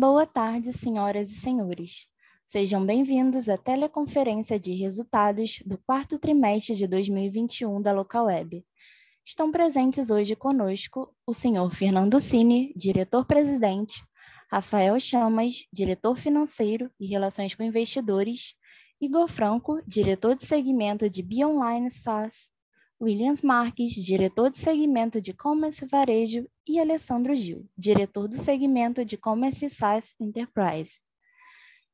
Boa tarde, senhoras e senhores. Sejam bem-vindos à teleconferência de resultados do quarto trimestre de 2021 da Localweb. Estão presentes hoje conosco o senhor Fernando Cini, diretor-presidente, Rafael Chamas, diretor financeiro e relações com investidores, Igor Franco, diretor de segmento de Bionline SaaS, Williams Marques, diretor de segmento de Commerce Varejo, e Alessandro Gil, diretor do segmento de Commerce SaaS Enterprise.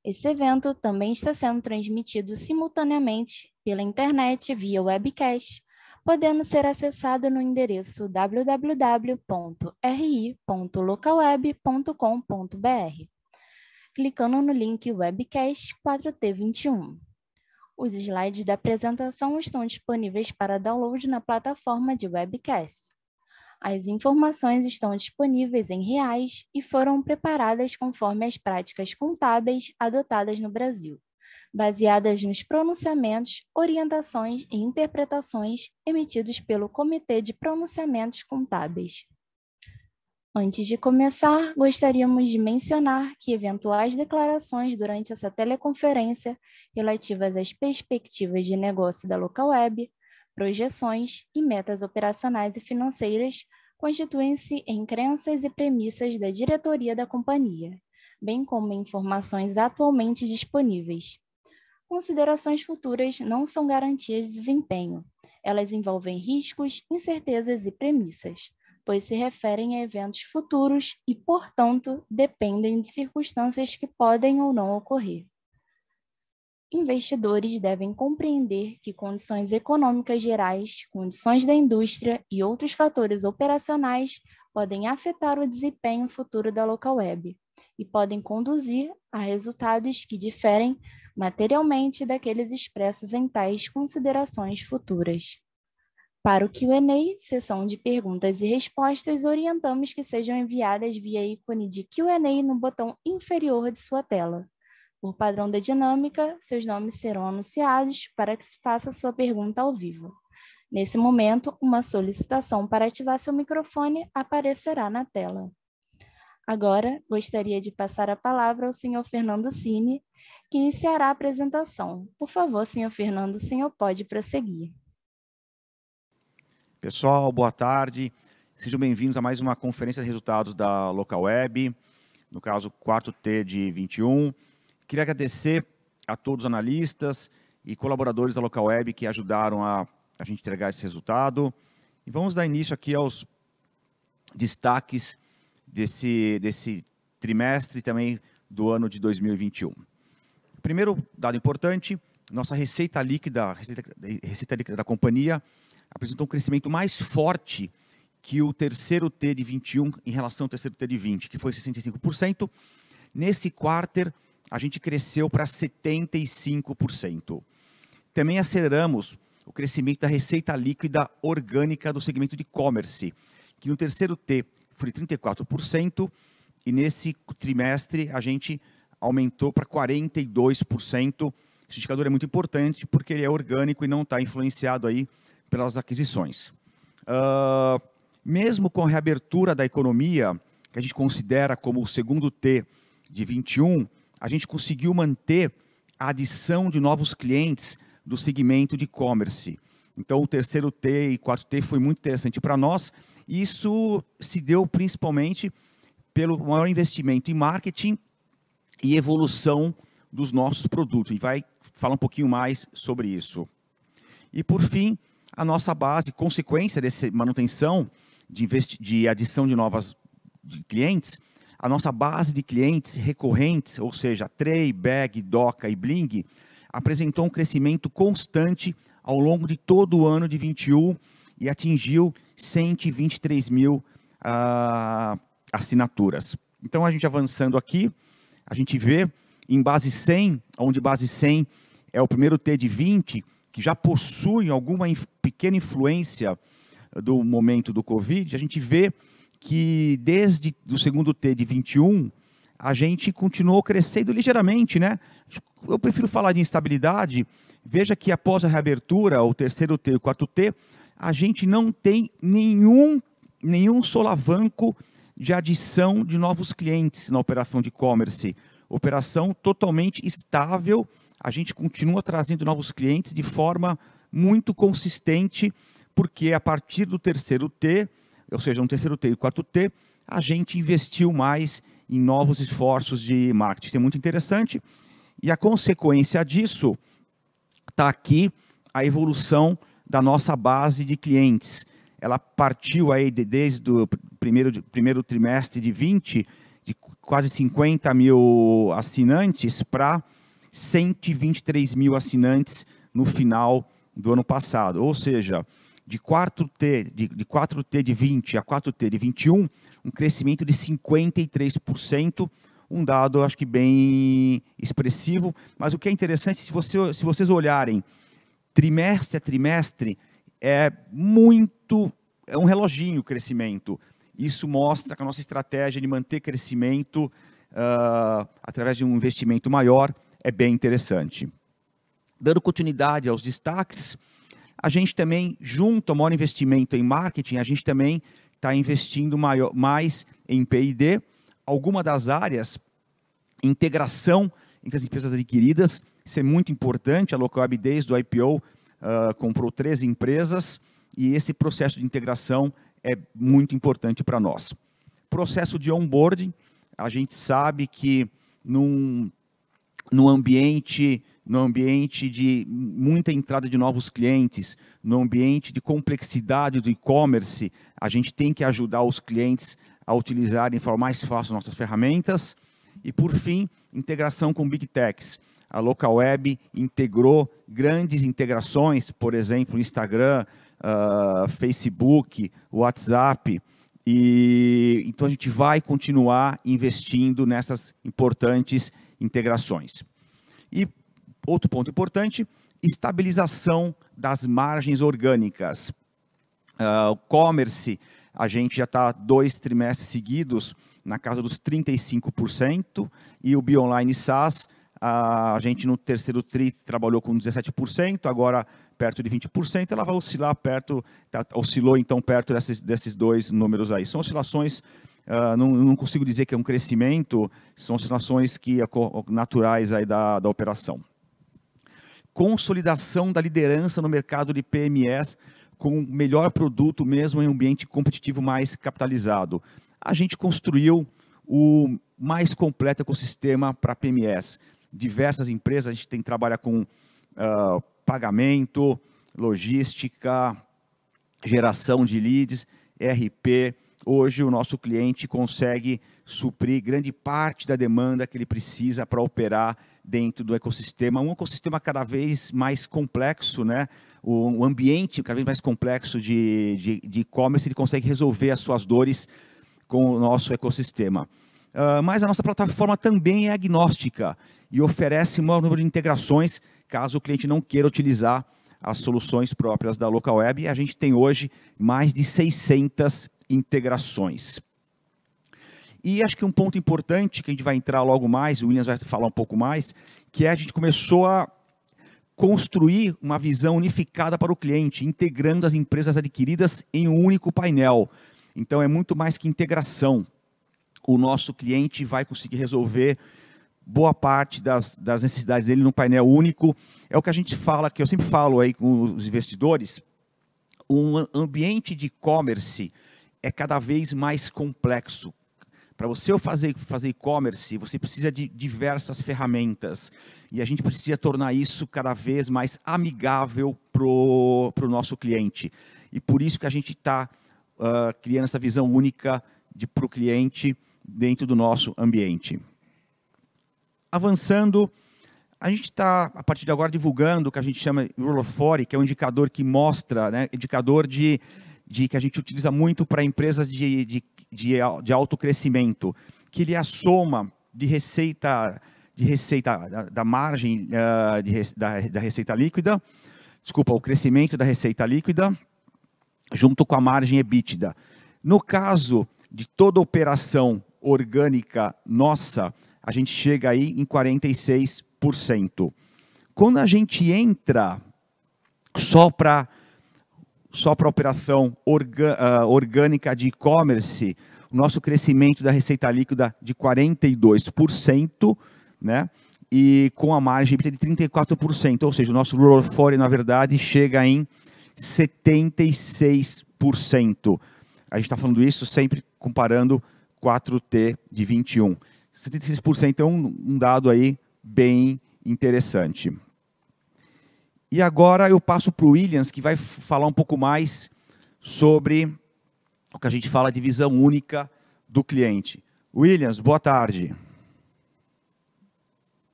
Esse evento também está sendo transmitido simultaneamente pela internet via webcast, podendo ser acessado no endereço www.ri.localweb.com.br, clicando no link Webcast 4T21. Os slides da apresentação estão disponíveis para download na plataforma de webcast. As informações estão disponíveis em reais e foram preparadas conforme as práticas contábeis adotadas no Brasil, baseadas nos pronunciamentos, orientações e interpretações emitidos pelo Comitê de Pronunciamentos Contábeis. Antes de começar, gostaríamos de mencionar que eventuais declarações durante essa teleconferência relativas às perspectivas de negócio da local web, projeções e metas operacionais e financeiras constituem-se em crenças e premissas da diretoria da companhia, bem como informações atualmente disponíveis. Considerações futuras não são garantias de desempenho. Elas envolvem riscos, incertezas e premissas pois se referem a eventos futuros e, portanto, dependem de circunstâncias que podem ou não ocorrer. Investidores devem compreender que condições econômicas gerais, condições da indústria e outros fatores operacionais podem afetar o desempenho futuro da local web e podem conduzir a resultados que diferem materialmente daqueles expressos em tais considerações futuras. Para o Q&A, sessão de perguntas e respostas, orientamos que sejam enviadas via ícone de Q&A no botão inferior de sua tela. Por padrão da dinâmica, seus nomes serão anunciados para que se faça sua pergunta ao vivo. Nesse momento, uma solicitação para ativar seu microfone aparecerá na tela. Agora, gostaria de passar a palavra ao senhor Fernando Cine, que iniciará a apresentação. Por favor, senhor Fernando, o senhor pode prosseguir. Pessoal, boa tarde. Sejam bem-vindos a mais uma conferência de resultados da Local Web, no caso, quarto T de 21. Queria agradecer a todos os analistas e colaboradores da Local Web que ajudaram a, a gente entregar esse resultado. E vamos dar início aqui aos destaques desse, desse trimestre e também do ano de 2021. Primeiro dado importante, nossa receita líquida, receita, receita líquida da companhia apresentou um crescimento mais forte que o terceiro T de 21 em relação ao terceiro T de 20, que foi 65%. Nesse quarter, a gente cresceu para 75%. Também aceleramos o crescimento da receita líquida orgânica do segmento de e-commerce, que no terceiro T foi 34%, e nesse trimestre a gente aumentou para 42%. Esse indicador é muito importante porque ele é orgânico e não está influenciado aí pelas aquisições. Uh, mesmo com a reabertura da economia, que a gente considera como o segundo T de 21, a gente conseguiu manter a adição de novos clientes do segmento de e-commerce. Então, o terceiro T e quarto T foi muito interessante para nós. Isso se deu principalmente pelo maior investimento em marketing e evolução dos nossos produtos. E vai falar um pouquinho mais sobre isso. E, por fim, a nossa base, consequência dessa manutenção de, de adição de novas de clientes, a nossa base de clientes recorrentes, ou seja, Tray, Bag, Doca e Bling, apresentou um crescimento constante ao longo de todo o ano de 21 e atingiu 123 mil uh, assinaturas. Então, a gente avançando aqui, a gente vê em base 100, onde base 100 é o primeiro T de 20, que já possuem alguma pequena influência do momento do Covid, a gente vê que desde o segundo T de 21, a gente continuou crescendo ligeiramente, né? Eu prefiro falar de instabilidade. Veja que após a reabertura, o terceiro T e o quarto T, a gente não tem nenhum, nenhum solavanco de adição de novos clientes na operação de e-commerce. Operação totalmente estável, a gente continua trazendo novos clientes de forma muito consistente, porque a partir do terceiro T, ou seja, no terceiro T e quarto T, a gente investiu mais em novos esforços de marketing. Isso é muito interessante. E a consequência disso está aqui a evolução da nossa base de clientes. Ela partiu aí de, desde o primeiro, primeiro trimestre de 20, de quase 50 mil assinantes, para 123 mil assinantes no final do ano passado. Ou seja, de 4T de, de 4T de 20 a 4T de 21, um crescimento de 53%, um dado acho que bem expressivo, mas o que é interessante, se, você, se vocês olharem trimestre a trimestre, é muito, é um reloginho o crescimento. Isso mostra que a nossa estratégia de manter crescimento uh, através de um investimento maior é bem interessante. Dando continuidade aos destaques, a gente também, junto ao maior investimento em marketing, a gente também está investindo maior, mais em P&D. Alguma das áreas, integração entre as empresas adquiridas, isso é muito importante. A Localweb, desde o IPO, uh, ah, comprou três empresas e esse processo de integração é muito importante para nós. Processo de onboarding, a gente sabe que num, num ambiente no ambiente de muita entrada de novos clientes, no ambiente de complexidade do e-commerce, a gente tem que ajudar os clientes a utilizarem de forma mais fácil nossas ferramentas. E, por fim, integração com Big Techs. A Local Web integrou grandes integrações, por exemplo, Instagram, uh, Facebook, WhatsApp. E, então, a gente vai continuar investindo nessas importantes integrações. E Outro ponto importante, estabilização das margens orgânicas. Uh, o commerce, a gente já está dois trimestres seguidos na casa dos 35%, e o Bionline SaaS, a gente no terceiro TRI trabalhou com 17%, agora perto de 20%, ela vai oscilar perto, tá, oscilou então perto desses, desses dois números aí. São oscilações, uh, não, não, consigo dizer que é um crescimento, são oscilações que, naturais aí da, da operação consolidação da liderança no mercado de PMS com melhor produto mesmo em um ambiente competitivo mais capitalizado. A gente construiu o mais completo ecossistema para PMS. Diversas empresas, a gente tem trabalha com uh, pagamento, logística, geração de leads, RP. Hoje o nosso cliente consegue suprir grande parte da demanda que ele precisa para operar dentro do ecossistema, um ecossistema cada vez mais complexo, né? o, ambiente cada vez mais complexo de e-commerce, ele consegue resolver as suas dores com o nosso ecossistema. Uh, mas a nossa plataforma também é agnóstica e oferece um maior número de integrações, caso o cliente não queira utilizar as soluções próprias da Local Web. A gente tem hoje mais de 600 integrações. E acho que um ponto importante, que a gente vai entrar logo mais, o Williams vai falar um pouco mais, que é a gente começou a construir uma visão unificada para o cliente, integrando as empresas adquiridas em um único painel. Então é muito mais que integração. O nosso cliente vai conseguir resolver boa parte das, das necessidades dele no painel único. É o que a gente fala, que eu sempre falo aí com os investidores, um ambiente de e-commerce é cada vez mais complexo. Para você fazer fazer e-commerce, você precisa de diversas ferramentas e a gente precisa tornar isso cada vez mais amigável para o nosso cliente. E por isso que a gente está uh, ah, criando essa visão única para o cliente dentro do nosso ambiente. Avançando, a gente está, a partir de agora, divulgando o que a gente chama de Rule of 40, que é um indicador que mostra, né, indicador de, de que a gente utiliza muito para empresas de, de de, de alto crescimento, que ele é a soma de receita, de receita da, da margem uh, de, da, da receita líquida, desculpa, o crescimento da receita líquida, junto com a margem EBITDA. No caso de toda operação orgânica nossa, a gente chega aí em 46%. Quando a gente entra só para só para operação uh, orgânica de e-commerce, o nosso crescimento da receita líquida de 42%, né? E com a margem de 34%, ou seja, o nosso Rule of 40, na verdade, chega em 76%. A gente está falando isso sempre comparando 4T de 21. 76% é um, um dado aí bem interessante. E agora eu passo para o Williams, que vai falar um pouco mais sobre o que a gente fala de visão única do cliente. Williams, boa tarde.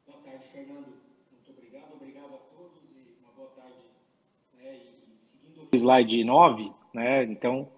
Boa tarde, Fernando. Muito obrigado. Obrigado a todos uma boa tarde. Né? Seguindo o slide 9, né? então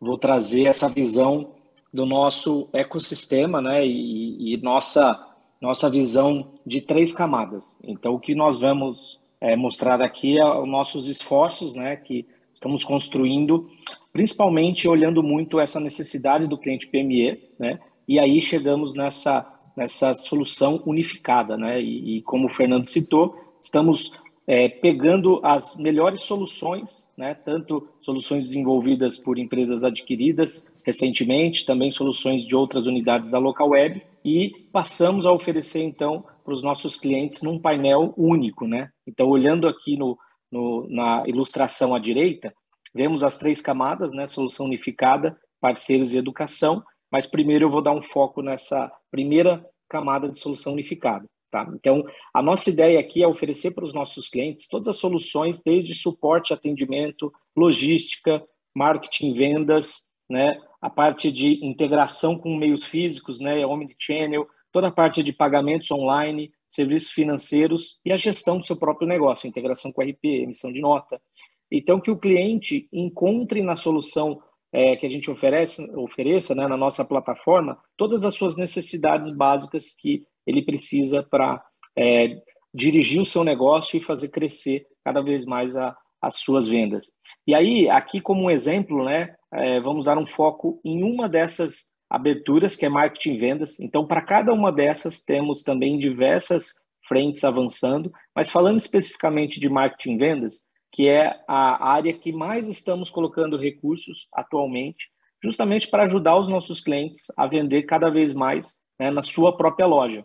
vou trazer essa visão do nosso ecossistema né? e, e nossa, nossa visão de três camadas. Então, o que nós vamos é, mostrar aqui é os nossos esforços né? que estamos construindo principalmente olhando muito essa necessidade do cliente PME, né? E aí chegamos nessa nessa solução unificada, né? E, e como o Fernando citou, estamos é, pegando as melhores soluções, né? Tanto soluções desenvolvidas por empresas adquiridas recentemente, também soluções de outras unidades da local web e passamos a oferecer então para os nossos clientes num painel único, né? Então olhando aqui no, no na ilustração à direita, Vemos as três camadas, né? Solução unificada, parceiros e educação. Mas primeiro eu vou dar um foco nessa primeira camada de solução unificada. Tá? Então, a nossa ideia aqui é oferecer para os nossos clientes todas as soluções, desde suporte, atendimento, logística, marketing, vendas, né? a parte de integração com meios físicos, né? omnichannel, toda a parte de pagamentos online, serviços financeiros e a gestão do seu próprio negócio, integração com RP, emissão de nota. Então, que o cliente encontre na solução é, que a gente oferece, ofereça né, na nossa plataforma todas as suas necessidades básicas que ele precisa para é, dirigir o seu negócio e fazer crescer cada vez mais a, as suas vendas. E aí, aqui como um exemplo, né, é, vamos dar um foco em uma dessas aberturas, que é marketing e vendas. Então, para cada uma dessas, temos também diversas frentes avançando, mas falando especificamente de marketing e vendas, que é a área que mais estamos colocando recursos atualmente, justamente para ajudar os nossos clientes a vender cada vez mais né, na sua própria loja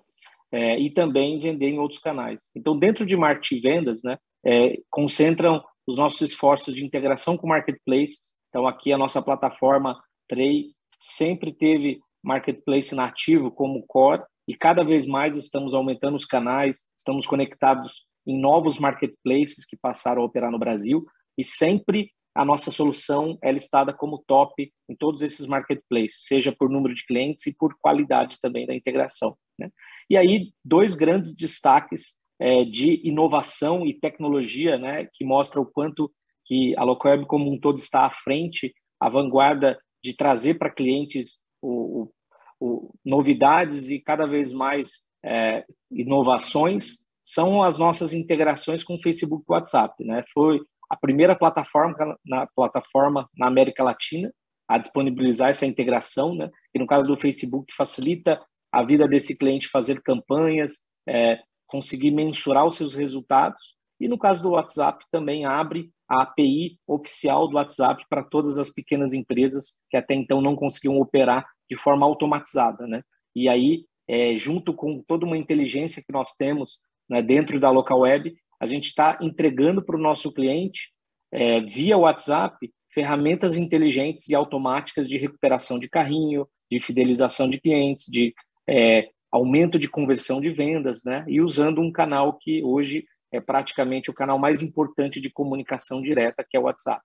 é, e também vender em outros canais. Então, dentro de marketing e vendas, né, é, concentram os nossos esforços de integração com marketplace. Então, aqui a nossa plataforma Trey sempre teve marketplace nativo como core e cada vez mais estamos aumentando os canais, estamos conectados em novos marketplaces que passaram a operar no Brasil e sempre a nossa solução é listada como top em todos esses marketplaces, seja por número de clientes e por qualidade também da integração. Né? E aí, dois grandes destaques é, de inovação e tecnologia, né, que mostra o quanto que a Locweb como um todo está à frente, à vanguarda de trazer para clientes o, o, o, novidades e cada vez mais é, inovações são as nossas integrações com o Facebook e WhatsApp, né? Foi a primeira plataforma na plataforma na América Latina a disponibilizar essa integração, né? E no caso do Facebook facilita a vida desse cliente fazer campanhas, é, conseguir mensurar os seus resultados. E no caso do WhatsApp também abre a API oficial do WhatsApp para todas as pequenas empresas que até então não conseguiam operar de forma automatizada, né? E aí, é, junto com toda uma inteligência que nós temos né, dentro da local web, a gente está entregando para o nosso cliente, é, via WhatsApp, ferramentas inteligentes e automáticas de recuperação de carrinho, de fidelização de clientes, de é, aumento de conversão de vendas, né? E usando um canal que hoje é praticamente o canal mais importante de comunicação direta, que é o WhatsApp.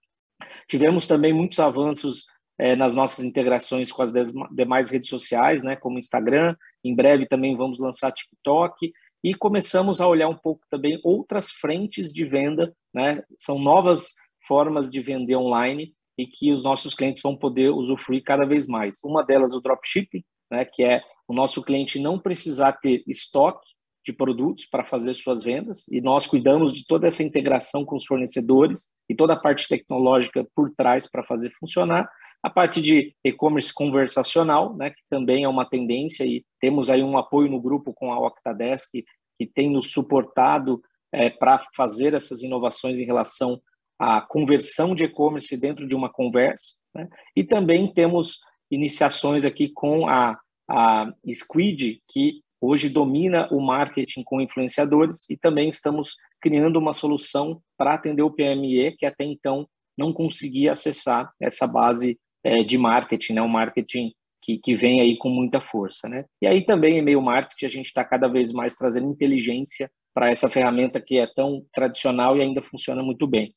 Tivemos também muitos avanços é, nas nossas integrações com as demais redes sociais, né, como Instagram. Em breve também vamos lançar TikTok e começamos a olhar um pouco também outras frentes de venda, né? São novas formas de vender online e que os nossos clientes vão poder usufruir cada vez mais. Uma delas o dropshipping, né, que é o nosso cliente não precisar ter estoque de produtos para fazer suas vendas e nós cuidamos de toda essa integração com os fornecedores e toda a parte tecnológica por trás para fazer funcionar. A parte de e-commerce conversacional, né, que também é uma tendência e temos aí um apoio no grupo com a Octadesk que tem nos suportado é, para fazer essas inovações em relação à conversão de e-commerce dentro de uma conversa. Né? E também temos iniciações aqui com a, a Squid, que hoje domina o marketing com influenciadores, e também estamos criando uma solução para atender o PME, que até então não conseguia acessar essa base é, de marketing, né? um marketing que, que vem aí com muita força. Né? E aí também, e-mail marketing, a gente está cada vez mais trazendo inteligência para essa ferramenta que é tão tradicional e ainda funciona muito bem.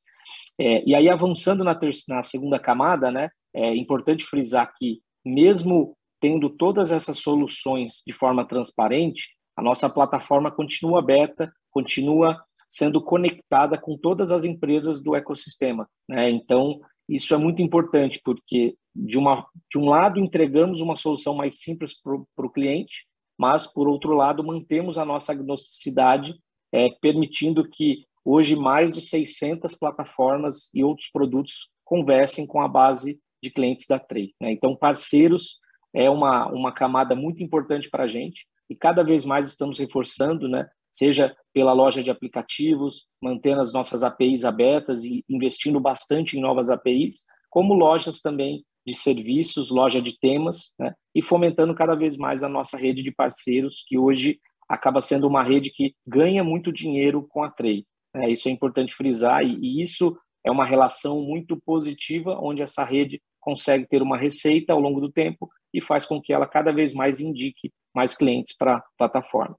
É, e aí, avançando na, na segunda camada, né, é importante frisar que, mesmo tendo todas essas soluções de forma transparente, a nossa plataforma continua aberta, continua sendo conectada com todas as empresas do ecossistema. Né? Então, isso é muito importante, porque, de, uma, de um lado, entregamos uma solução mais simples para o cliente, mas, por outro lado, mantemos a nossa agnosticidade, é, permitindo que hoje mais de 600 plataformas e outros produtos conversem com a base de clientes da Trey. Né? Então, parceiros é uma, uma camada muito importante para a gente e cada vez mais estamos reforçando, né? seja pela loja de aplicativos, mantendo as nossas APIs abertas e investindo bastante em novas APIs, como lojas também de serviços, loja de temas, né? e fomentando cada vez mais a nossa rede de parceiros, que hoje acaba sendo uma rede que ganha muito dinheiro com a Trade. Né? Isso é importante frisar, e, e isso é uma relação muito positiva, onde essa rede consegue ter uma receita ao longo do tempo e faz com que ela cada vez mais indique mais clientes para a plataforma.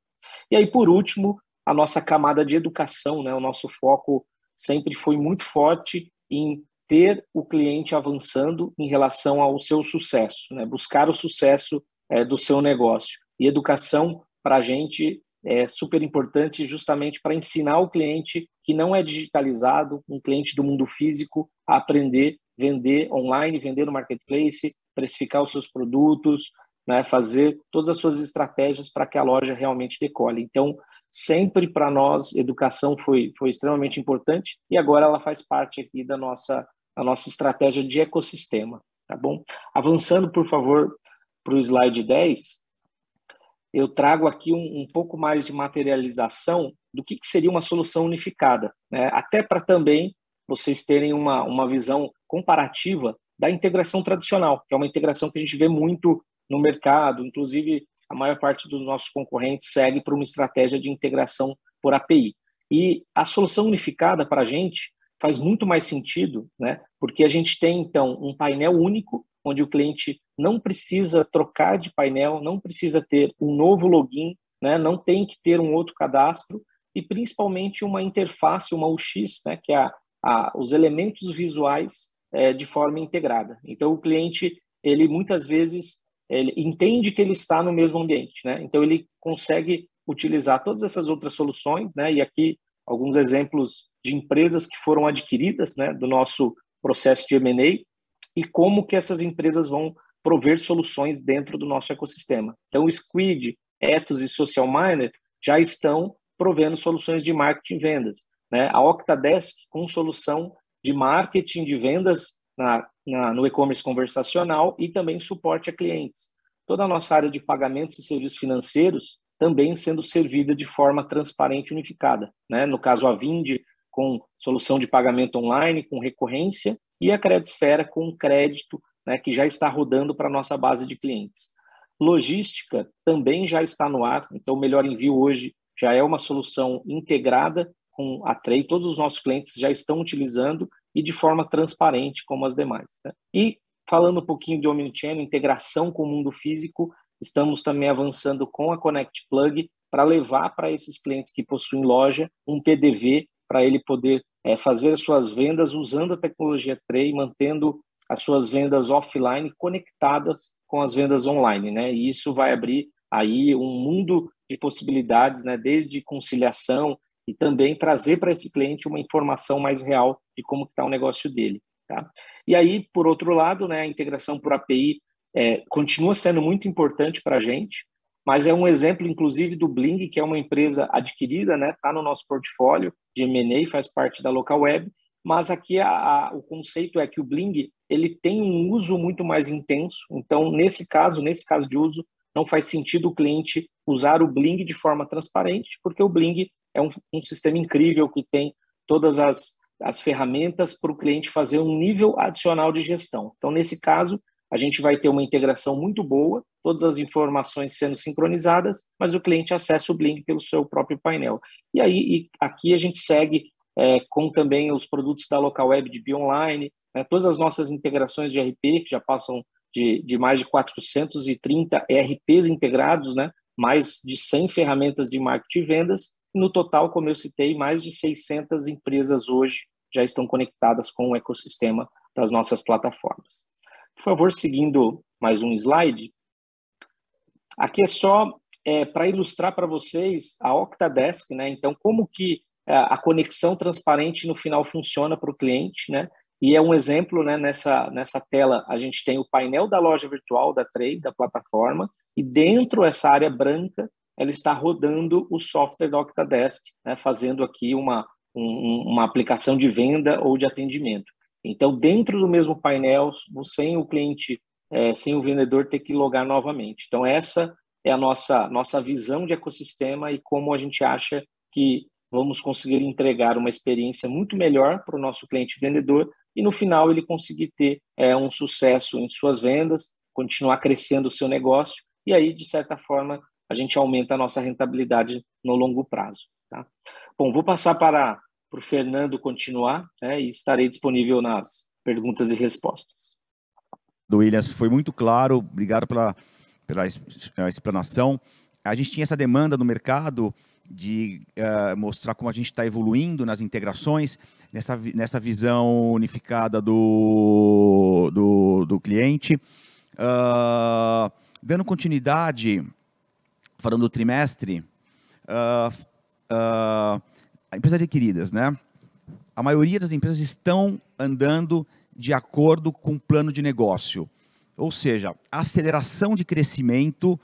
E aí, por último, a nossa camada de educação, né? o nosso foco sempre foi muito forte em ter o cliente avançando em relação ao seu sucesso, né? buscar o sucesso é, do seu negócio. E educação, para a gente, é super importante justamente para ensinar o cliente que não é digitalizado, um cliente do mundo físico, a aprender, vender online, vender no marketplace, precificar os seus produtos, né, fazer todas as suas estratégias para que a loja realmente decole. Então, sempre para nós, educação foi, foi extremamente importante e agora ela faz parte aqui da nossa, da nossa estratégia de ecossistema, tá bom? Avançando, por favor, para o slide 10, eu trago aqui um, um pouco mais de materialização do que, que seria uma solução unificada, né? até para também vocês terem uma, uma visão comparativa da integração tradicional, que é uma integração que a gente vê muito no mercado, inclusive a maior parte dos nossos concorrentes segue para uma estratégia de integração por API. E a solução unificada para a gente faz muito mais sentido, né? porque a gente tem, então, um painel único onde o cliente não precisa trocar de painel, não precisa ter um novo login, né? não tem que ter um outro cadastro e principalmente uma interface, uma UX, né? que é a, a, os elementos visuais é, de forma integrada. Então o cliente ele muitas vezes ele entende que ele está no mesmo ambiente, né? Então ele consegue utilizar todas essas outras soluções, né? E aqui alguns exemplos de empresas que foram adquiridas, né? Do nosso processo de M&A e como que essas empresas vão prover soluções dentro do nosso ecossistema. Então, o Squid, Ethos e Social Miner já estão provendo soluções de marketing e vendas. Né? A Octadesk com solução de marketing de vendas na, na, no e-commerce conversacional e também suporte a clientes. Toda a nossa área de pagamentos e serviços financeiros também sendo servida de forma transparente e unificada. Né? No caso, a Vind com solução de pagamento online, com recorrência, e a Credisfera com crédito, né, que já está rodando para a nossa base de clientes. Logística também já está no ar, então o Melhor Envio hoje já é uma solução integrada com a Trey, todos os nossos clientes já estão utilizando e de forma transparente como as demais. Né? E falando um pouquinho de Omnichannel, integração com o mundo físico, estamos também avançando com a Connect Plug para levar para esses clientes que possuem loja um PDV para ele poder é, fazer suas vendas usando a tecnologia Trey, mantendo as suas vendas offline conectadas com as vendas online, né? E isso vai abrir aí um mundo de possibilidades, né? Desde conciliação e também trazer para esse cliente uma informação mais real de como está o negócio dele. Tá? E aí, por outro lado, né, a integração por API é, continua sendo muito importante para a gente, mas é um exemplo, inclusive, do Bling, que é uma empresa adquirida, está né, tá no nosso portfólio de M&A, faz parte da Local Web, mas aqui a, a, o conceito é que o Bling ele tem um uso muito mais intenso, então, nesse caso, nesse caso de uso, não faz sentido o cliente usar o Bling de forma transparente, porque o Bling é um, um sistema incrível que tem todas as, as ferramentas para o cliente fazer um nível adicional de gestão. Então, nesse caso, a gente vai ter uma integração muito boa, todas as informações sendo sincronizadas, mas o cliente acessa o Blink pelo seu próprio painel. E aí, e aqui a gente segue é, com também os produtos da local web de Bionline, né, todas as nossas integrações de RP, que já passam de, de mais de 430 ERPs integrados, né, mais de 100 ferramentas de marketing e vendas, no total, como eu citei, mais de 600 empresas hoje já estão conectadas com o ecossistema das nossas plataformas. Por favor, seguindo mais um slide. Aqui é só é, para ilustrar para vocês a Octadesk, né? Então, como que é, a conexão transparente no final funciona para o cliente, né? E é um exemplo, né? Nessa, nessa tela, a gente tem o painel da loja virtual da Trade, da plataforma, e dentro dessa área branca, ela está rodando o software da Octadesk, né? fazendo aqui uma, um, uma aplicação de venda ou de atendimento. Então, dentro do mesmo painel, sem o cliente, é, sem o vendedor ter que logar novamente. Então, essa é a nossa, nossa visão de ecossistema e como a gente acha que vamos conseguir entregar uma experiência muito melhor para o nosso cliente vendedor e, no final, ele conseguir ter é, um sucesso em suas vendas, continuar crescendo o seu negócio e aí, de certa forma, a gente aumenta a nossa rentabilidade no longo prazo. Tá? Bom, vou passar para para o Fernando continuar né, e estarei disponível nas perguntas e respostas. Do Williams, foi muito claro, obrigado pela, pela explanação. A gente tinha essa demanda no mercado de uh, mostrar como a gente está evoluindo nas integrações, nessa, nessa visão unificada do, do, do cliente. Uh, dando continuidade, falando do trimestre, uh, uh, empresas adquiridas, né? A maioria das empresas estão andando de acordo com o plano de negócio. Ou seja, a aceleração de crescimento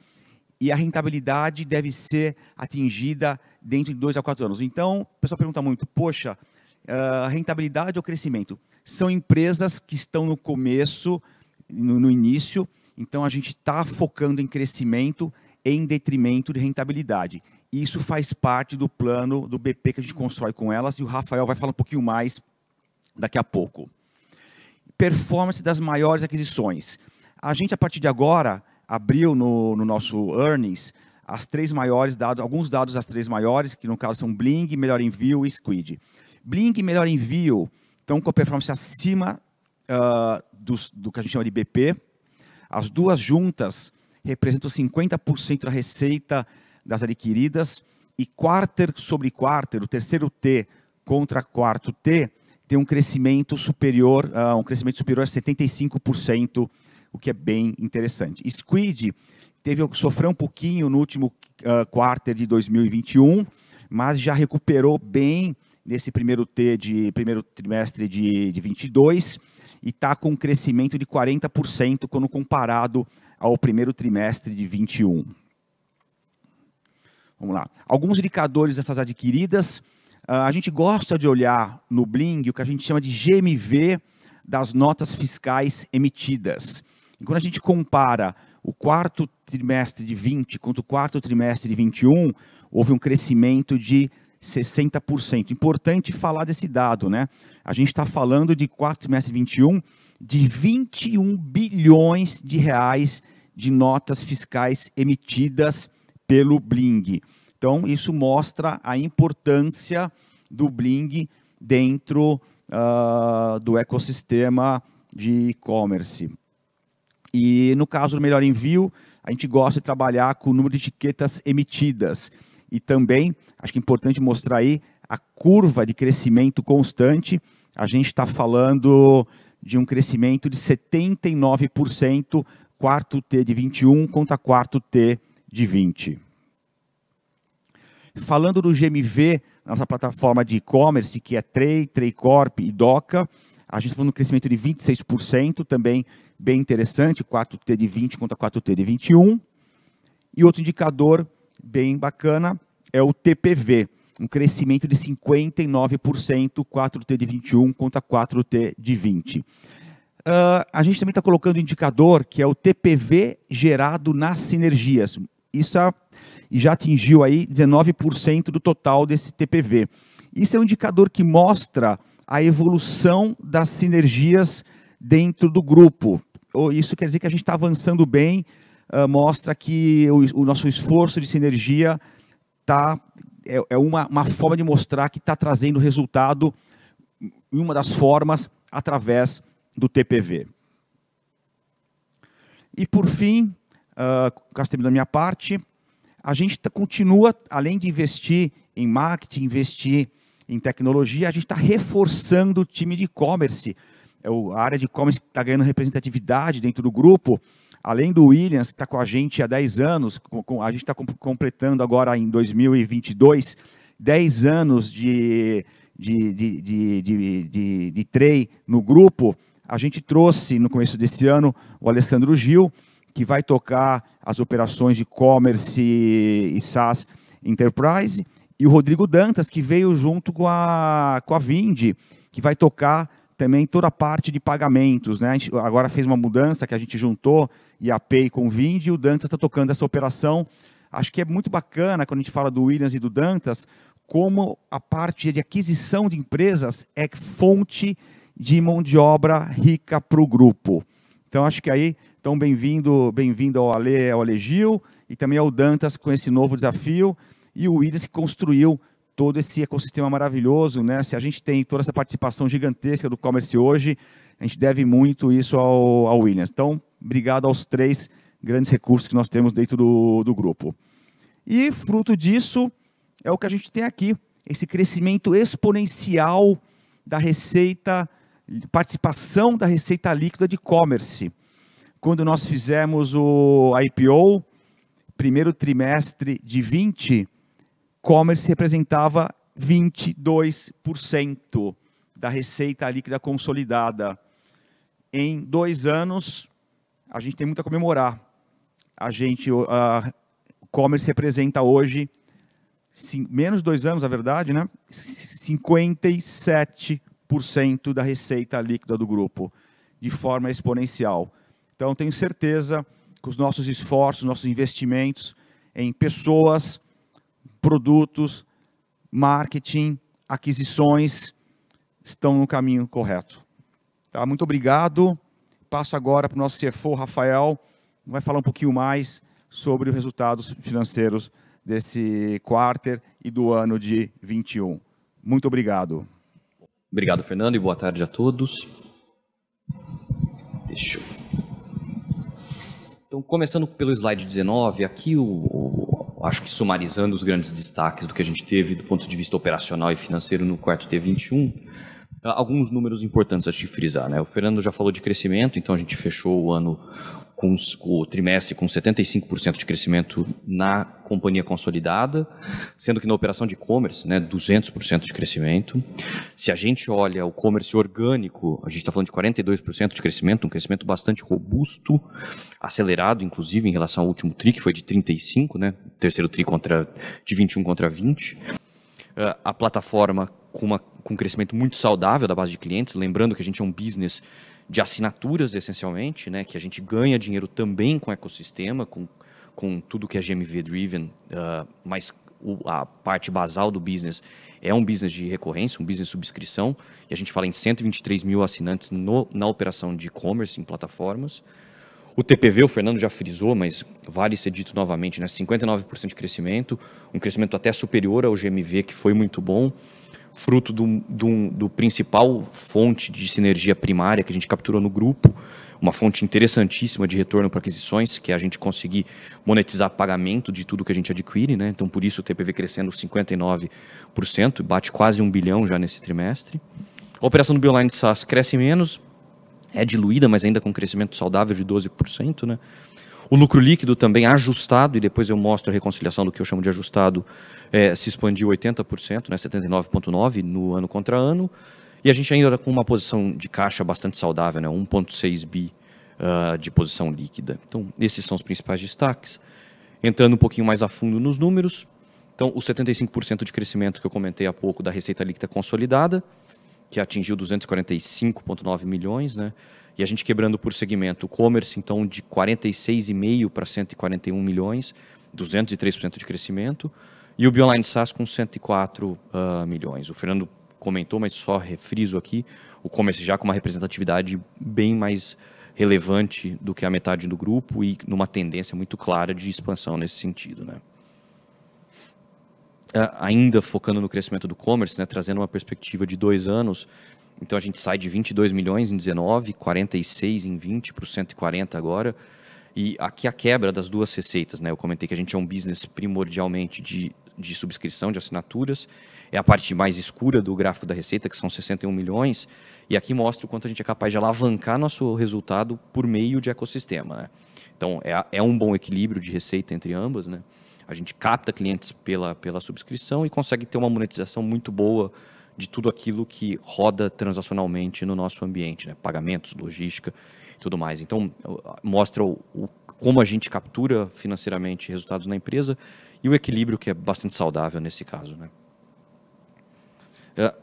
e a rentabilidade deve ser atingida dentro de dois a quatro anos. Então, o pessoal pergunta muito, poxa, uh, rentabilidade ou crescimento? São empresas que estão no começo, no, no início, então a gente está focando em crescimento em detrimento de rentabilidade. Isso faz parte do plano do BP que a gente constrói com elas e o Rafael vai falar um pouquinho mais daqui a pouco. Performance das maiores aquisições. A gente, a partir de agora, abriu no, no nosso earnings as três maiores dados, alguns dados das três maiores, que no caso são Bling, Melhor Envio e Squid. Bling e Melhor Envio estão com a performance acima uh, do, do que a gente chama de BP. As duas juntas representam 50% da receita das adquiridas, e quarter sobre quarter, o terceiro T contra quarto T, tem um crescimento superior, uh, um crescimento superior a 75%, o que é bem interessante. Squid teve sofreu um pouquinho no último uh, quarter de 2021, mas já recuperou bem nesse primeiro T de primeiro trimestre de, de 22 e está com um crescimento de 40% quando comparado ao primeiro trimestre de 21. Vamos lá. Alguns indicadores dessas adquiridas. Uh, a gente gosta de olhar no Bling o que a gente chama de GMV das notas fiscais emitidas. E quando a gente compara o quarto trimestre de 20 contra o quarto trimestre de 21, houve um crescimento de 60%. Importante falar desse dado, né? A gente está falando de quarto trimestre de 21 de 21 bilhões de reais de notas fiscais emitidas pelo Bling. Então, isso mostra a importância do Bling dentro uh, do ecossistema de e-commerce. E no caso do melhor envio, a gente gosta de trabalhar com o número de etiquetas emitidas. E também, acho que é importante mostrar aí a curva de crescimento constante. A gente está falando de um crescimento de 79%, quarto T de 21 contra quarto T de 20. Falando do GMV, nossa plataforma de e-commerce, que é Trey, Trey Corp e Doca, a gente está falando um crescimento de 26%, também bem interessante, 4T de 20 contra 4T de 21. E outro indicador bem bacana é o TPV, um crescimento de 59%, 4T de 21 contra 4T de 20. Uh, a gente também está colocando um indicador que é o TPV gerado nas sinergias. Isso é, já atingiu aí 19% do total desse TPV. Isso é um indicador que mostra a evolução das sinergias dentro do grupo. isso quer dizer que a gente está avançando bem, uh, mostra que o, o, nosso esforço de sinergia tá, é, é uma, uma forma de mostrar que está trazendo resultado, uma das formas, através do TPV. E por fim, uh, termine da minha parte, a gente tá, continua, além de investir em marketing, investir em tecnologia, a gente está reforçando o time de e-commerce. É a área de e-commerce está ganhando representatividade dentro do grupo. Além do Williams, que está com a gente há 10 anos, a gente está completando agora em 2022 10 anos de, de, de, de, de, de, de trade no grupo. A gente trouxe no começo desse ano o Alessandro Gil, que vai tocar as operações de e-commerce e SaaS Enterprise e o Rodrigo Dantas, que veio junto com a, com a Vind, que vai tocar também toda a parte de pagamentos. Né? A gente agora fez uma mudança que a gente juntou e a Pay com o Vind e o Dantas está tocando essa operação. Acho que é muito bacana quando a gente fala do Williams e do Dantas, como a parte de aquisição de empresas é fonte de mão de obra rica para o grupo. Então, acho que aí, então, bem-vindo bem, -vindo, ao Ale, ao Ale Gil, e também ao Dantas com esse novo desafio e o Williams que construiu todo esse ecossistema maravilhoso, né? Se a gente tem toda essa participação gigantesca do commerce hoje, a gente deve muito isso ao, ao Williams. Então, obrigado aos três grandes recursos que nós temos dentro do, do grupo. E fruto disso é o que a gente tem aqui, esse crescimento exponencial da receita, participação da receita líquida de e-commerce. Quando nós fizemos o IPO, primeiro trimestre de 20, e-commerce representava 22% da receita líquida consolidada. Em dois anos, a gente tem muito a comemorar. A gente, o e-commerce representa hoje, sim, menos de dois anos, a verdade, né? 57% da receita líquida do grupo, de forma exponencial. Então, tenho certeza que os nossos esforços, nossos investimentos em pessoas, produtos, marketing, aquisições estão no caminho correto. Tá? Muito obrigado. Passo agora para o nosso CFO, Rafael, vai falar um pouquinho mais sobre os resultados financeiros desse quarter e do ano de 21. Muito obrigado. Obrigado, Fernando, e boa tarde a todos. Deixa eu... Então, começando pelo slide 19, aqui o, o acho que sumarizando os grandes destaques do que a gente teve do ponto de vista operacional e financeiro no quarto T21, alguns números importantes a te frisar. Né? O Fernando já falou de crescimento, então a gente fechou o ano com o trimestre com 75% de crescimento na companhia consolidada, sendo que na operação de e-commerce, né, 200% de crescimento. Se a gente olha o e-commerce orgânico, a gente está falando de 42% de crescimento, um crescimento bastante robusto, acelerado, inclusive, em relação ao último TRI, que foi de 35, né, terceiro TRI contra, de 21 contra 20. Uh, ah, a plataforma com, uma, com um crescimento muito saudável da base de clientes, lembrando que a gente é um business de assinaturas, essencialmente, né, que a gente ganha dinheiro também com o ecossistema, com, com tudo que é GMV-driven, uh, mas o, a parte basal do business é um business de recorrência, um business de subscrição, e a gente fala em 123 mil assinantes no, na operação de e-commerce em plataformas. O TPV, o Fernando já frisou, mas vale ser dito novamente, né? 59% de crescimento, um crescimento até superior ao GMV, que foi muito bom fruto do, do, do, principal fonte de sinergia primária que a gente capturou no grupo, uma fonte interessantíssima de retorno para aquisições, que é a gente conseguir monetizar pagamento de tudo que a gente adquire, né? Então, por isso o TPV crescendo 59%, bate quase um bilhão já nesse trimestre. A operação do Bioline SaaS cresce menos, é diluída, mas ainda com crescimento saudável de 12%, né? O lucro líquido também ajustado, e depois eu mostro a reconciliação do que eu chamo de ajustado, é, se expandiu 80%, né, 79,9% no ano contra ano. E a gente ainda com uma posição de caixa bastante saudável, né, 1,6 bi uh, de posição líquida. Então, esses são os principais destaques. Entrando um pouquinho mais a fundo nos números, então, os 75% de crescimento que eu comentei há pouco da receita líquida consolidada, que atingiu 245,9 milhões, né? E a gente quebrando por segmento, o commerce, então, de 46,5 para 141 milhões, 203% de crescimento, e o Bioline SaaS com 104 uh, ah, milhões. O Fernando comentou, mas só refriso aqui, o commerce já com uma representatividade bem mais relevante do que a metade do grupo e numa tendência muito clara de expansão nesse sentido. Né? Ainda focando no crescimento do commerce, né, trazendo uma perspectiva de dois anos, então a gente sai de 22 milhões em 19, 46 em 20 para 140 agora. E aqui a quebra das duas receitas, né? Eu comentei que a gente é um business primordialmente de, de subscrição de assinaturas. É a parte mais escura do gráfico da receita, que são 61 milhões. E aqui mostra o quanto a gente é capaz de alavancar nosso resultado por meio de ecossistema. Né? Então, é, é um bom equilíbrio de receita entre ambas. Né? A gente capta clientes pela, pela subscrição e consegue ter uma monetização muito boa de tudo aquilo que roda transacionalmente no nosso ambiente, né? pagamentos, logística e tudo mais. Então, mostra o, o, como a gente captura financeiramente resultados na empresa e o equilíbrio que é bastante saudável nesse caso. Né? É,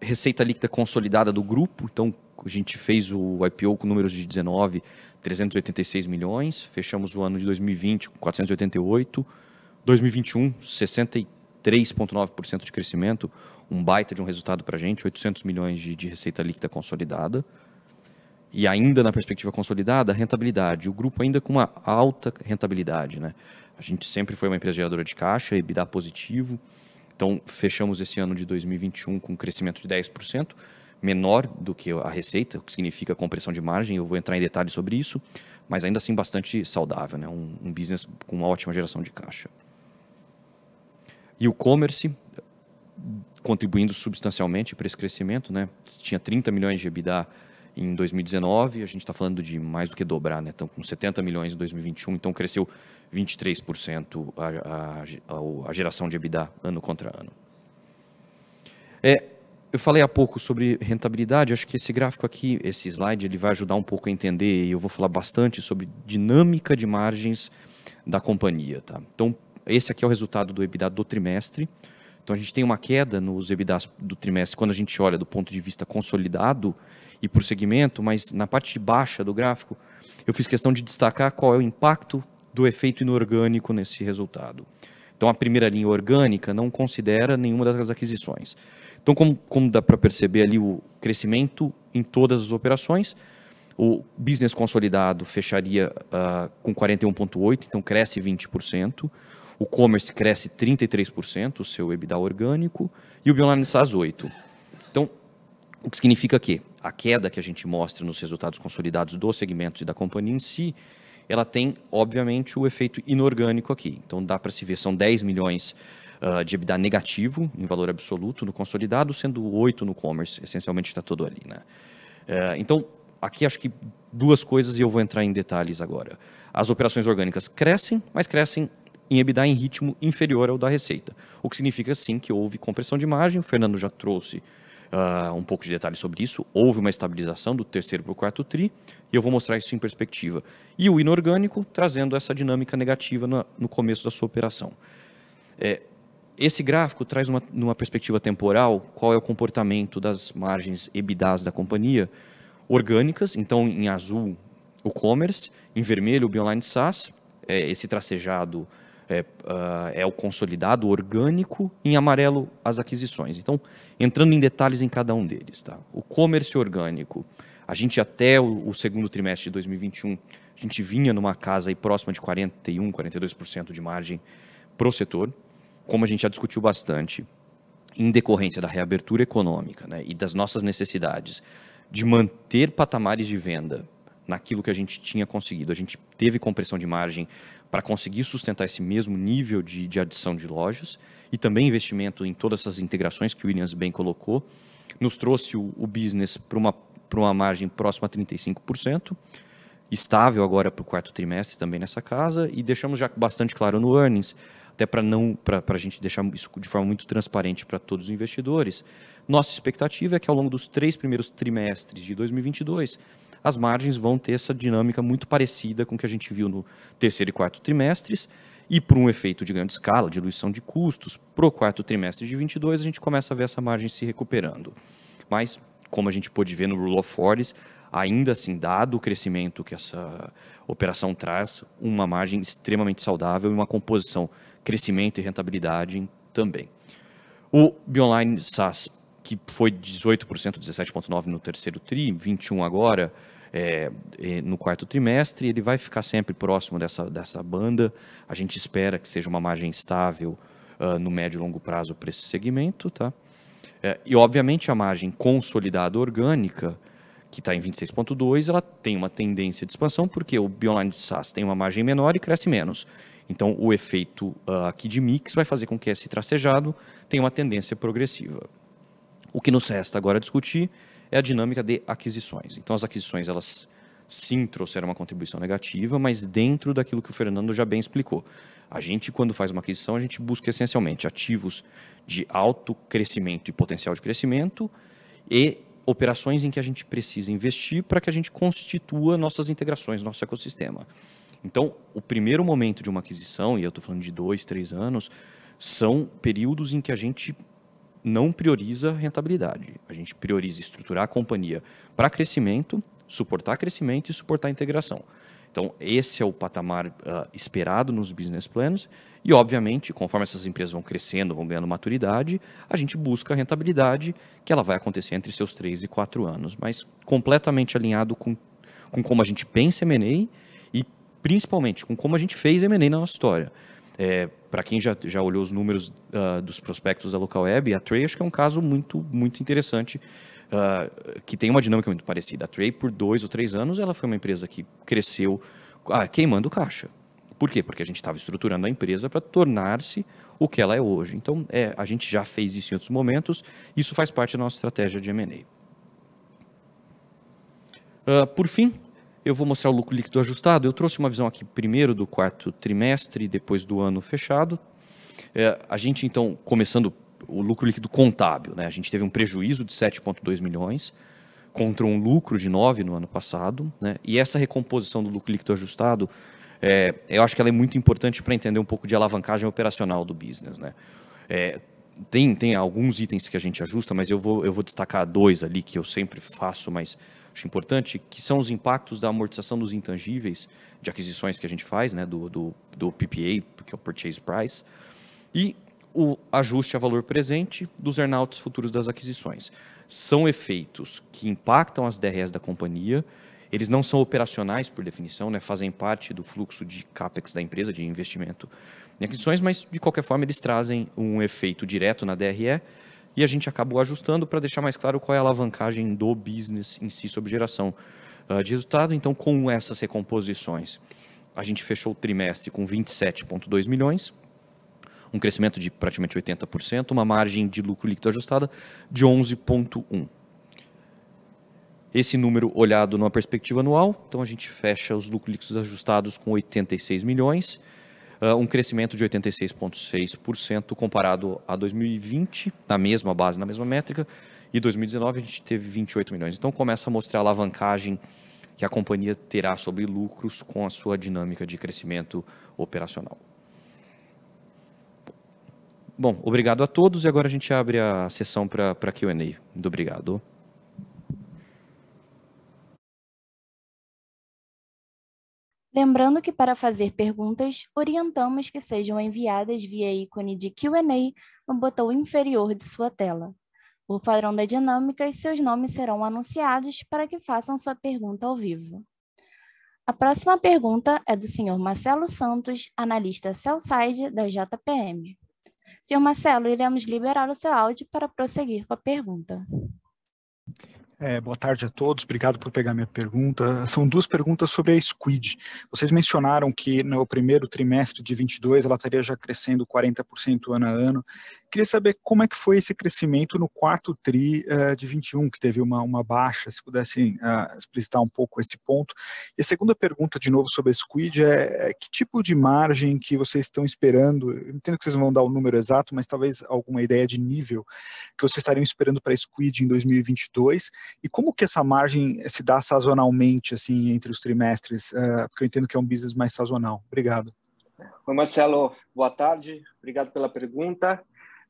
receita líquida consolidada do grupo, então a gente fez o IPO com números de 19, 386 milhões, fechamos o ano de 2020 com 488, 2021 63,9% de crescimento, um baita de um resultado para a gente, 800 milhões de, de receita líquida consolidada. E ainda na perspectiva consolidada, rentabilidade. O grupo ainda com uma alta rentabilidade. Né? A gente sempre foi uma empresa geradora de caixa, EBITDA positivo, então, fechamos esse ano de 2021 com um crescimento de 10%, menor do que a receita, o que significa compressão de margem. Eu vou entrar em detalhes sobre isso, mas ainda assim bastante saudável, né? um, um business com uma ótima geração de caixa. E o commerce contribuindo substancialmente para esse crescimento, né? Tinha 30 milhões de EBITDA em 2019, a gente está falando de mais do que dobrar, né? Então, com 70 milhões em 2021, então cresceu 23% a, a, a, geração de EBITDA ano contra ano. É, eu falei há pouco sobre rentabilidade, acho que esse gráfico aqui, esse slide, ele vai ajudar um pouco a entender, e eu vou falar bastante sobre dinâmica de margens da companhia. Tá? Então, esse aqui é o resultado do EBITDA do trimestre. Então, a gente tem uma queda nos EBITDAs do trimestre quando a gente olha do ponto de vista consolidado e por segmento, mas na parte de baixa do gráfico, eu fiz questão de destacar qual é o impacto do efeito inorgânico nesse resultado. Então, a primeira linha orgânica não considera nenhuma das aquisições. Então, como, como dá para perceber ali o crescimento em todas as operações, o business consolidado fecharia uh, com 41,8%, então cresce 20%. O commerce cresce 33%, o seu EBITDA orgânico, e o Bionline SaaS 8%. Então, o que significa que a queda que a gente mostra nos resultados consolidados dos segmentos e da companhia em si ela tem, obviamente, o efeito inorgânico aqui. Então, dá para se ver, são 10 milhões uh, de EBITDA negativo, em valor absoluto, no consolidado, sendo 8 no commerce, essencialmente está todo ali. Né? Uh, então, aqui acho que duas coisas e eu vou entrar em detalhes agora. As operações orgânicas crescem, mas crescem em EBITDA em ritmo inferior ao da receita. O que significa, sim, que houve compressão de margem, o Fernando já trouxe uh, um pouco de detalhes sobre isso. Houve uma estabilização do terceiro para o quarto TRI, e eu vou mostrar isso em perspectiva. E o inorgânico trazendo essa dinâmica negativa no, no começo da sua operação. É, esse gráfico traz uma, numa perspectiva temporal qual é o comportamento das margens EBITDAs da companhia orgânicas, então em azul o commerce, em vermelho o Bionline SaaS, é, esse tracejado é, uh, é o consolidado orgânico, em amarelo as aquisições. Então, entrando em detalhes em cada um deles. Tá? O comércio orgânico, a gente até o, o, segundo trimestre de 2021, a gente vinha numa casa aí próxima de 41%, 42% de margem para o setor, como a gente já discutiu bastante, em decorrência da reabertura econômica né, e das nossas necessidades de manter patamares de venda naquilo que a gente tinha conseguido. A gente teve compressão de margem para conseguir sustentar esse mesmo nível de, de adição de lojas e também investimento em todas essas integrações que o Williams bem colocou, nos trouxe o, o business para uma, uma margem próxima a 35%, estável agora para o quarto trimestre também nessa casa, e deixamos já bastante claro no earnings, até para não para a gente deixar isso de forma muito transparente para todos os investidores. Nossa expectativa é que ao longo dos três primeiros trimestres de 2022 as margens vão ter essa dinâmica muito parecida com o que a gente viu no terceiro e quarto trimestres, e por um efeito de grande escala, diluição de custos, para o quarto trimestre de 22 a gente começa a ver essa margem se recuperando. Mas, como a gente pôde ver no Rule of Forties, ainda assim, dado o crescimento que essa operação traz, uma margem extremamente saudável e uma composição crescimento e rentabilidade também. O Bionline SaaS, que foi 18%, 17,9% no terceiro TRI, 21% agora, é, no quarto trimestre. Ele vai ficar sempre próximo dessa, dessa banda. A gente espera que seja uma margem estável uh, no médio e longo prazo para esse segmento. Tá? É, e, obviamente, a margem consolidada orgânica, que está em 26,2, ela tem uma tendência de expansão, porque o Bioline SaaS tem uma margem menor e cresce menos. Então, o efeito uh, aqui de mix vai fazer com que esse tracejado tenha uma tendência progressiva. O que nos resta agora discutir é a dinâmica de aquisições. Então, as aquisições, elas sim trouxeram uma contribuição negativa, mas dentro daquilo que o Fernando já bem explicou. A gente, quando faz uma aquisição, a gente busca essencialmente ativos de alto crescimento e potencial de crescimento e operações em que a gente precisa investir para que a gente constitua nossas integrações, nosso ecossistema. Então, o primeiro momento de uma aquisição, e eu estou falando de dois, três anos, são períodos em que a gente não prioriza rentabilidade. A gente prioriza estruturar a companhia para crescimento, suportar crescimento e suportar integração. Então, esse é o patamar uh, esperado nos business plans. E, obviamente, conforme essas empresas vão crescendo, vão ganhando maturidade, a gente busca a rentabilidade, que ela vai acontecer entre seus três e quatro anos, mas completamente alinhado com, com como a gente pensa M&A e, principalmente, com como a gente fez M&A na nossa história. É, Para quem já, já olhou os números uh, dos prospectos da Local Web, a Tray acho que é um caso muito, muito interessante, uh, que tem uma dinâmica muito parecida. A Tray, por dois ou três anos, ela foi uma empresa que cresceu ah, queimando caixa. Por quê? Porque a gente estava estruturando a empresa para tornar-se o que ela é hoje. Então, é, a gente já fez isso em outros momentos, isso faz parte da nossa estratégia de M&A. Uh, por fim, eu vou mostrar o lucro líquido ajustado. Eu trouxe uma visão aqui primeiro do quarto trimestre, depois do ano fechado. É, a gente, então, começando o lucro líquido contábil, né? a gente teve um prejuízo de 7,2 milhões contra um lucro de 9 no ano passado. Né? E essa recomposição do lucro líquido ajustado, é, eu acho que ela é muito importante para entender um pouco de alavancagem operacional do business. Né? É, tem, tem alguns itens que a gente ajusta, mas eu vou, eu vou destacar dois ali que eu sempre faço, mas acho importante, que são os impactos da amortização dos intangíveis de aquisições que a gente faz, né, do, do, do PPA, que é o Purchase Price, e o ajuste a valor presente dos earnouts futuros das aquisições. São efeitos que impactam as DRS da companhia, eles não são operacionais por definição, né, fazem parte do fluxo de CAPEX da empresa, de investimento em aquisições, mas de qualquer forma eles trazem um efeito direto na DRE e a gente acabou ajustando para deixar mais claro qual é a alavancagem do business em si sobre geração uh, de resultado. Então, com essas recomposições, a gente fechou o trimestre com 27,2 milhões, um crescimento de praticamente 80%, uma margem de lucro líquido ajustada de 11,1%. Esse número olhado numa perspectiva anual, então a gente fecha os lucros líquidos ajustados com 86 milhões, uh, um crescimento de 86,6% comparado a 2020, na mesma base, na mesma métrica, e 2019 a gente teve 28 milhões. Então começa a mostrar a alavancagem que a companhia terá sobre lucros com a sua dinâmica de crescimento operacional. Bom, obrigado a todos e agora a gente abre a sessão para Q&A. Muito obrigado. Lembrando que para fazer perguntas, orientamos que sejam enviadas via ícone de Q&A no botão inferior de sua tela. Por padrão da dinâmica, seus nomes serão anunciados para que façam sua pergunta ao vivo. A próxima pergunta é do senhor Marcelo Santos, analista Cellside da JPM. Senhor Marcelo, iremos liberar o seu áudio para prosseguir com a pergunta. É, boa tarde a todos, obrigado por pegar minha pergunta. São duas perguntas sobre a Squid. Vocês mencionaram que no primeiro trimestre de 22 ela estaria já crescendo 40% ano a ano. Queria saber como é que foi esse crescimento no quarto TRI uh, de 21, que teve uma, uma baixa, se pudessem uh, explicitar um pouco esse ponto. E a segunda pergunta, de novo, sobre a Squid, é, é que tipo de margem que vocês estão esperando? Eu entendo que vocês vão dar o número exato, mas talvez alguma ideia de nível que vocês estariam esperando para a Squid em 2022 e como que essa margem se dá sazonalmente, assim, entre os trimestres? Uh, porque eu entendo que é um business mais sazonal. Obrigado. Oi, Marcelo. Boa tarde. Obrigado pela pergunta.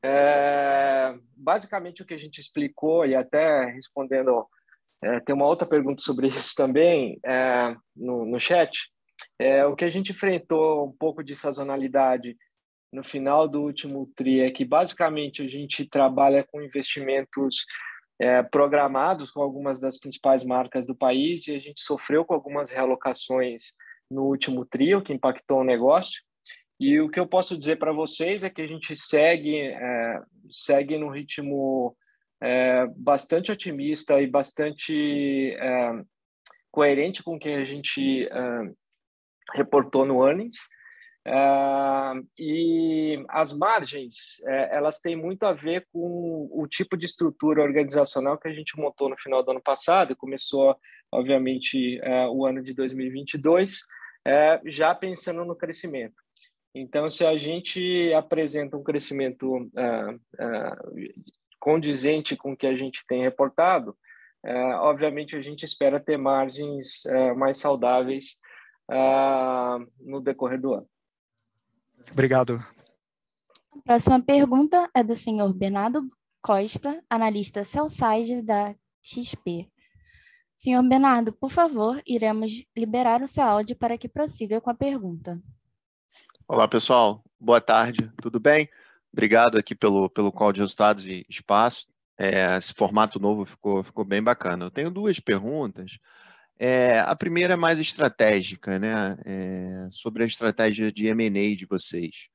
É, basicamente, o que a gente explicou, e até respondendo, é, tem uma outra pergunta sobre isso também é, no, no chat, é, o que a gente enfrentou um pouco de sazonalidade no final do último TRI é que, basicamente, a gente trabalha com investimentos é, programados com algumas das principais marcas do país e a gente sofreu com algumas realocações no último trio, que impactou o negócio. E o que eu posso dizer para vocês é que a gente segue, é, segue no ritmo é, bastante otimista e bastante é, coerente com o que a gente é, reportou no earnings. Uh, e as margens, é, elas têm muito a ver com o tipo de estrutura organizacional que a gente montou no final do ano passado, começou, obviamente, é, o ano de 2022, é, já pensando no crescimento. Então, se a gente apresenta um crescimento uh, condizente com o que a gente tem reportado, obviamente a gente espera ter margens mais saudáveis no decorrer do ano. Obrigado. A próxima pergunta é do senhor Bernardo Costa, analista Cellside da XP. Senhor Bernardo, por favor, iremos liberar o seu áudio para que prossiga com a pergunta. Olá, pessoal. Boa tarde. Tudo bem? Obrigado aqui pelo, pelo call de resultados e espaço. É, esse formato novo ficou, ficou bem bacana. Eu tenho duas perguntas. É, a primeira é mais estratégica, né? É, sobre a estratégia de M&A de vocês.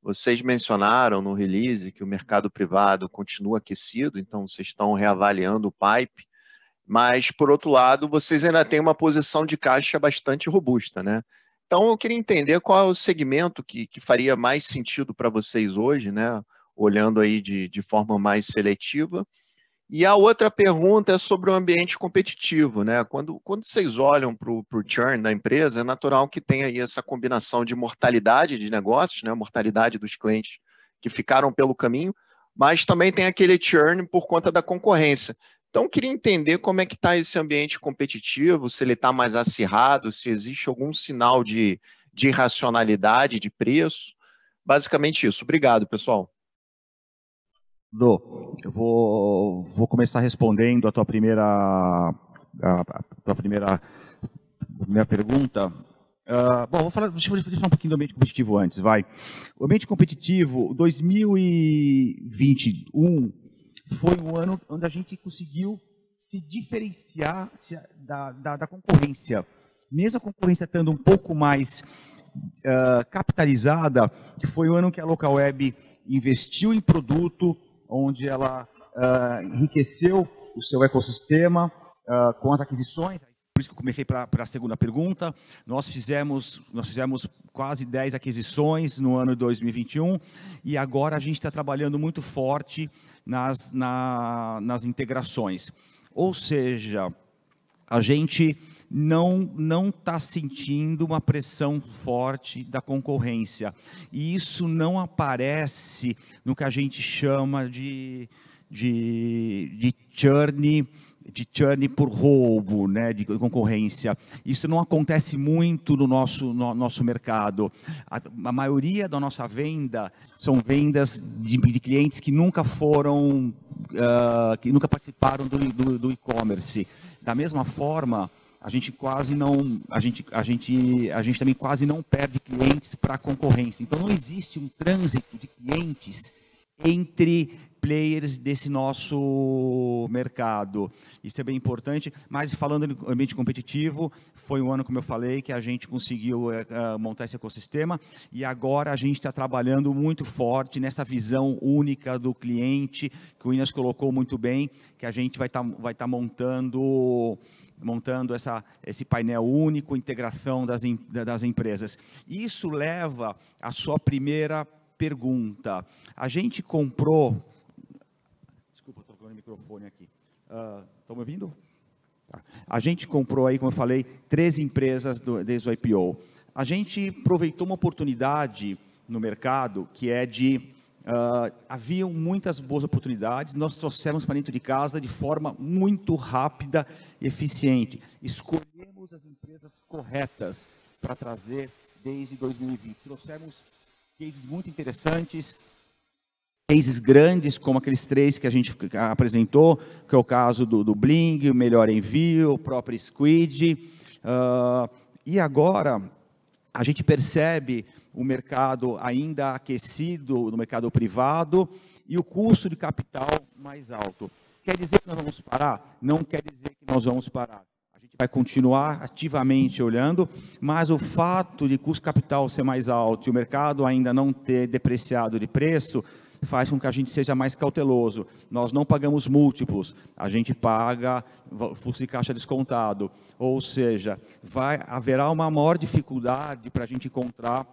Vocês mencionaram no release que o mercado privado continua aquecido, então vocês estão reavaliando o pipe, mas, por outro lado, vocês ainda têm uma posição de caixa bastante robusta, né? Então, eu queria entender qual é o segmento que, que faria mais sentido para vocês hoje, né? Olhando aí de, de forma mais seletiva, e a outra pergunta é sobre o ambiente competitivo, né? Quando, quando vocês olham para o churn da empresa, é natural que tenha aí essa combinação de mortalidade de negócios, né? Mortalidade dos clientes que ficaram pelo caminho, mas também tem aquele churn por conta da concorrência. Então, queria entender como é que está esse ambiente competitivo, se ele está mais acirrado, se existe algum sinal de, de irracionalidade de preço. Basicamente isso. Obrigado, pessoal. Dô, eu vou, vou começar respondendo a tua primeira, a, tua primeira, minha pergunta. Uh, bom, vou falar, deixa eu falar um pouquinho do ambiente competitivo antes, vai. O ambiente competitivo, 2021 foi um ano onde a gente conseguiu se diferenciar da, da, da concorrência. Mesmo a concorrência estando um pouco mais uh, capitalizada, foi o ano que a Local Web investiu em produto, onde ela uh, enriqueceu o seu ecossistema uh, com as aquisições. Por isso que eu comecei para a segunda pergunta. Nós fizemos, nós fizemos quase 10 aquisições no ano de 2021 e agora a gente está trabalhando muito forte nas, na, nas integrações. Ou seja, a gente não não está sentindo uma pressão forte da concorrência. E isso não aparece no que a gente chama de, de, de churn de churn por roubo, né, de concorrência. Isso não acontece muito no nosso, no nosso mercado. A, a maioria da nossa venda são vendas de, de clientes que nunca foram, uh, que nunca participaram do, do, do e-commerce. Da mesma forma, a gente quase não, a gente, a gente, a gente também quase não perde clientes para a concorrência. Então não existe um trânsito de clientes entre players desse nosso mercado. Isso é bem importante, mas falando em ambiente competitivo, foi um ano, como eu falei, que a gente conseguiu é, montar esse ecossistema e agora a gente está trabalhando muito forte nessa visão única do cliente, que o Inas colocou muito bem, que a gente vai estar tá, vai tá montando montando essa, esse painel único, integração das, das empresas. Isso leva à sua primeira pergunta. A gente comprou. Desculpa, estou com o microfone aqui. Estão uh, me ouvindo? Tá. A gente comprou aí, como eu falei, três empresas do, desde o IPO. A gente aproveitou uma oportunidade no mercado que é de Uh, haviam muitas boas oportunidades, nós trouxemos para dentro de casa de forma muito rápida e eficiente. Escolhemos as empresas corretas para trazer desde 2020. Trouxemos cases muito interessantes, cases grandes, como aqueles três que a gente apresentou, que é o caso do, do Bling, o Melhor Envio, o próprio Squid. Uh, e agora, a gente percebe o mercado ainda aquecido no mercado privado e o custo de capital mais alto. Quer dizer que nós vamos parar? Não quer dizer que nós vamos parar. A gente vai continuar ativamente olhando, mas o fato de custo capital ser mais alto e o mercado ainda não ter depreciado de preço, faz com que a gente seja mais cauteloso. Nós não pagamos múltiplos, a gente paga fluxo de caixa descontado. Ou seja, vai haverá uma maior dificuldade para a gente encontrar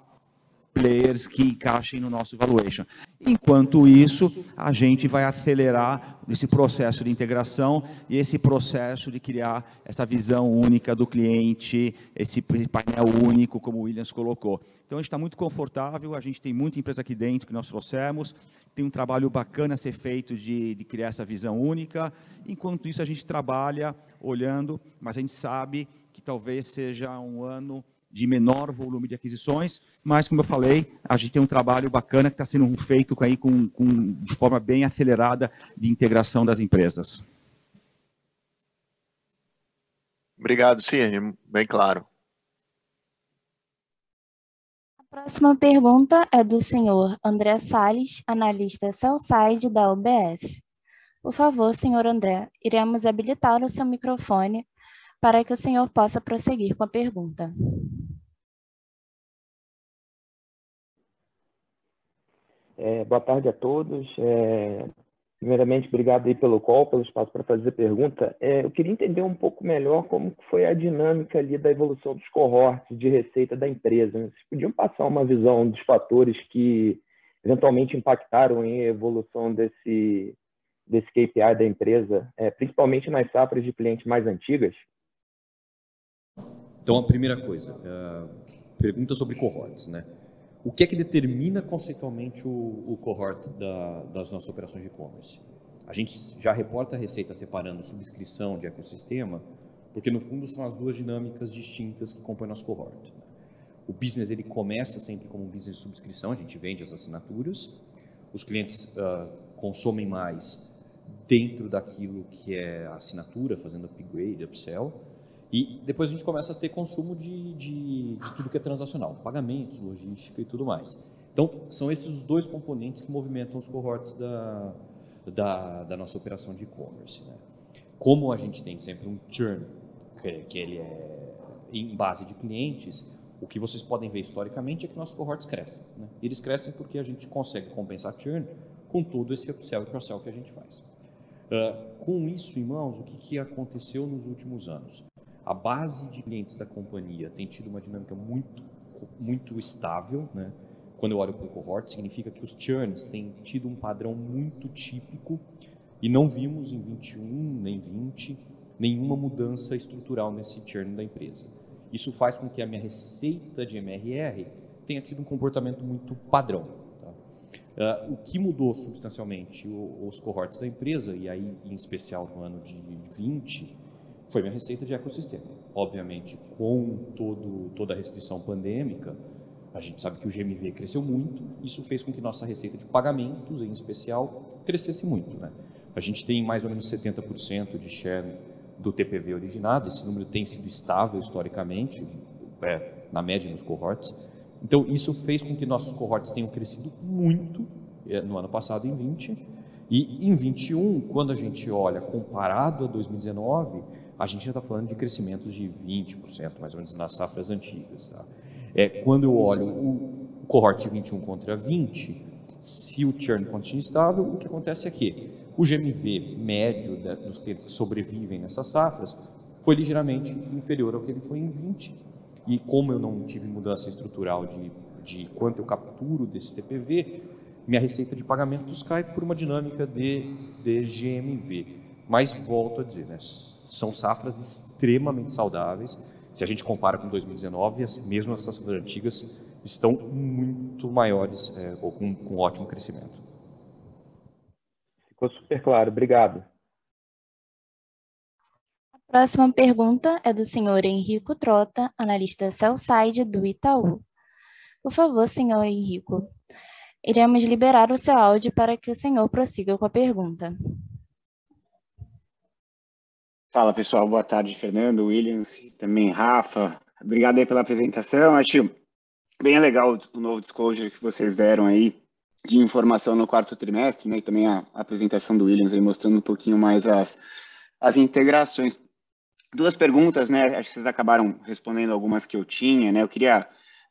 players que encaixem no nosso valuation. Enquanto isso, a gente vai acelerar esse processo de integração e esse processo de criar essa visão única do cliente, esse painel único, como o Williams colocou. Então, a gente está muito confortável, a gente tem muita empresa aqui dentro que nós trouxemos, tem um trabalho bacana a ser feito de, de criar essa visão única. Enquanto isso, a gente trabalha olhando, mas a gente sabe que talvez seja um ano de menor volume de aquisições, mas, como eu falei, a gente tem um trabalho bacana que está sendo feito aí com, com, de forma bem acelerada de integração das empresas. Obrigado, Cirne, bem claro. A próxima pergunta é do senhor André Salles, analista Cellside da UBS. Por favor, senhor André, iremos habilitar o seu microfone para que o senhor possa prosseguir com a pergunta. É, boa tarde a todos. É, primeiramente, obrigado aí pelo call, pelo espaço para fazer pergunta. É, eu queria entender um pouco melhor como foi a dinâmica ali da evolução dos cohorts de receita da empresa. Vocês podiam passar uma visão dos fatores que eventualmente impactaram em evolução desse, desse KPI da empresa, é, principalmente nas safras de clientes mais antigas? Então, a primeira coisa, uh, pergunta sobre cohorts, né? O que é que determina conceitualmente o, o cohort da, das nossas operações de e-commerce? A gente já reporta a receita separando subscrição de ecossistema, porque no fundo são as duas dinâmicas distintas que compõem nosso cohort. O business ele começa sempre como um business de subscrição, a gente vende as assinaturas, os clientes uh, consomem mais dentro daquilo que é assinatura, fazendo upgrade, upsell, e depois a gente começa a ter consumo de, de, de, tudo que é transacional, pagamentos, logística e tudo mais. Então, são esses os dois componentes que movimentam os cohorts da, da, da nossa operação de e-commerce. Né? Como a gente tem sempre um churn, que, que ele é em base de clientes, o que vocês podem ver historicamente é que nossos cohorts crescem. Né? Eles crescem porque a gente consegue compensar churn com todo esse upsell e cross-sell que a gente faz. Uh, com isso em mãos, o que, que aconteceu nos últimos anos? A base de clientes da companhia tem tido uma dinâmica muito, muito estável, né? Quando eu olho para o cohort, significa que os churns têm tido um padrão muito típico e não vimos em 21 nem 20 nenhuma mudança estrutural nesse churn da empresa. Isso faz com que a minha receita de MRR tenha tido um comportamento muito padrão. Tá? Uh, o que mudou substancialmente o, os cohorts da empresa, e aí em especial no ano de 20, foi minha receita de ecossistema. Obviamente, com todo, toda a restrição pandêmica, a gente sabe que o GMV cresceu muito, isso fez com que nossa receita de pagamentos, em especial, crescesse muito. Né? A gente tem mais ou menos 70% de share do TPV originado, esse número tem sido estável historicamente, é, na média nos cohorts. Então, isso fez com que nossos cohorts tenham crescido muito é, no ano passado, em 20, e em 21, quando a gente olha comparado a 2019, a gente já está falando de crescimentos de 20%, mais ou menos, nas safras antigas. Tá? É, quando eu olho o cohort 21 contra 20, se o churn continua estável, o que acontece é que o GMV médio dos clientes que sobrevivem nessas safras foi ligeiramente inferior ao que ele foi em 20. E como eu não tive mudança estrutural de, de quanto eu capturo desse TPV, minha receita de pagamentos cai por uma dinâmica de, de GMV. Mas volto a dizer, né, são safras extremamente saudáveis. Se a gente compara com 2019, as, mesmo as safras antigas estão muito maiores é, ou com, com ótimo crescimento. Ficou super claro, obrigado. A próxima pergunta é do senhor Henrico Trota, analista Cellside do Itaú. Por favor, senhor Henrico, iremos liberar o seu áudio para que o senhor prossiga com a pergunta. Fala pessoal, boa tarde, Fernando, Williams, também Rafa. Obrigado aí pela apresentação. Acho bem legal o novo disclosure que vocês deram aí de informação no quarto trimestre, né, e também a, apresentação do Williams aí mostrando um pouquinho mais as, as integrações. Duas perguntas, né, acho que vocês acabaram respondendo algumas que eu tinha, né, eu queria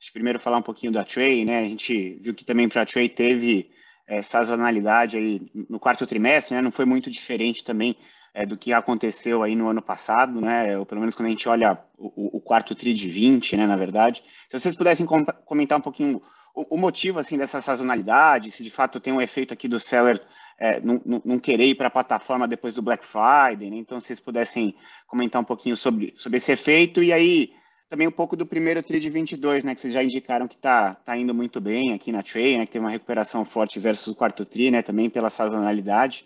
acho, primeiro falar um pouquinho da Trey, né, a gente viu que também para a Trey teve é, sazonalidade aí no quarto trimestre, né, não foi muito diferente também é, do que aconteceu aí no ano passado, né, ou pelo menos quando a gente olha o, o quarto tri de 20, né, na verdade. Se vocês pudessem com comentar um pouquinho o, o, motivo, assim, dessa sazonalidade, se de fato tem um efeito aqui do seller é, não, não, querer ir para a plataforma depois do Black Friday, né? então se vocês pudessem comentar um pouquinho sobre, sobre esse efeito, e aí também um pouco do primeiro TRI de 22, né, que vocês já indicaram que está tá indo muito bem aqui na Trade, né, que tem uma recuperação forte versus o quarto TRI, né, também pela sazonalidade.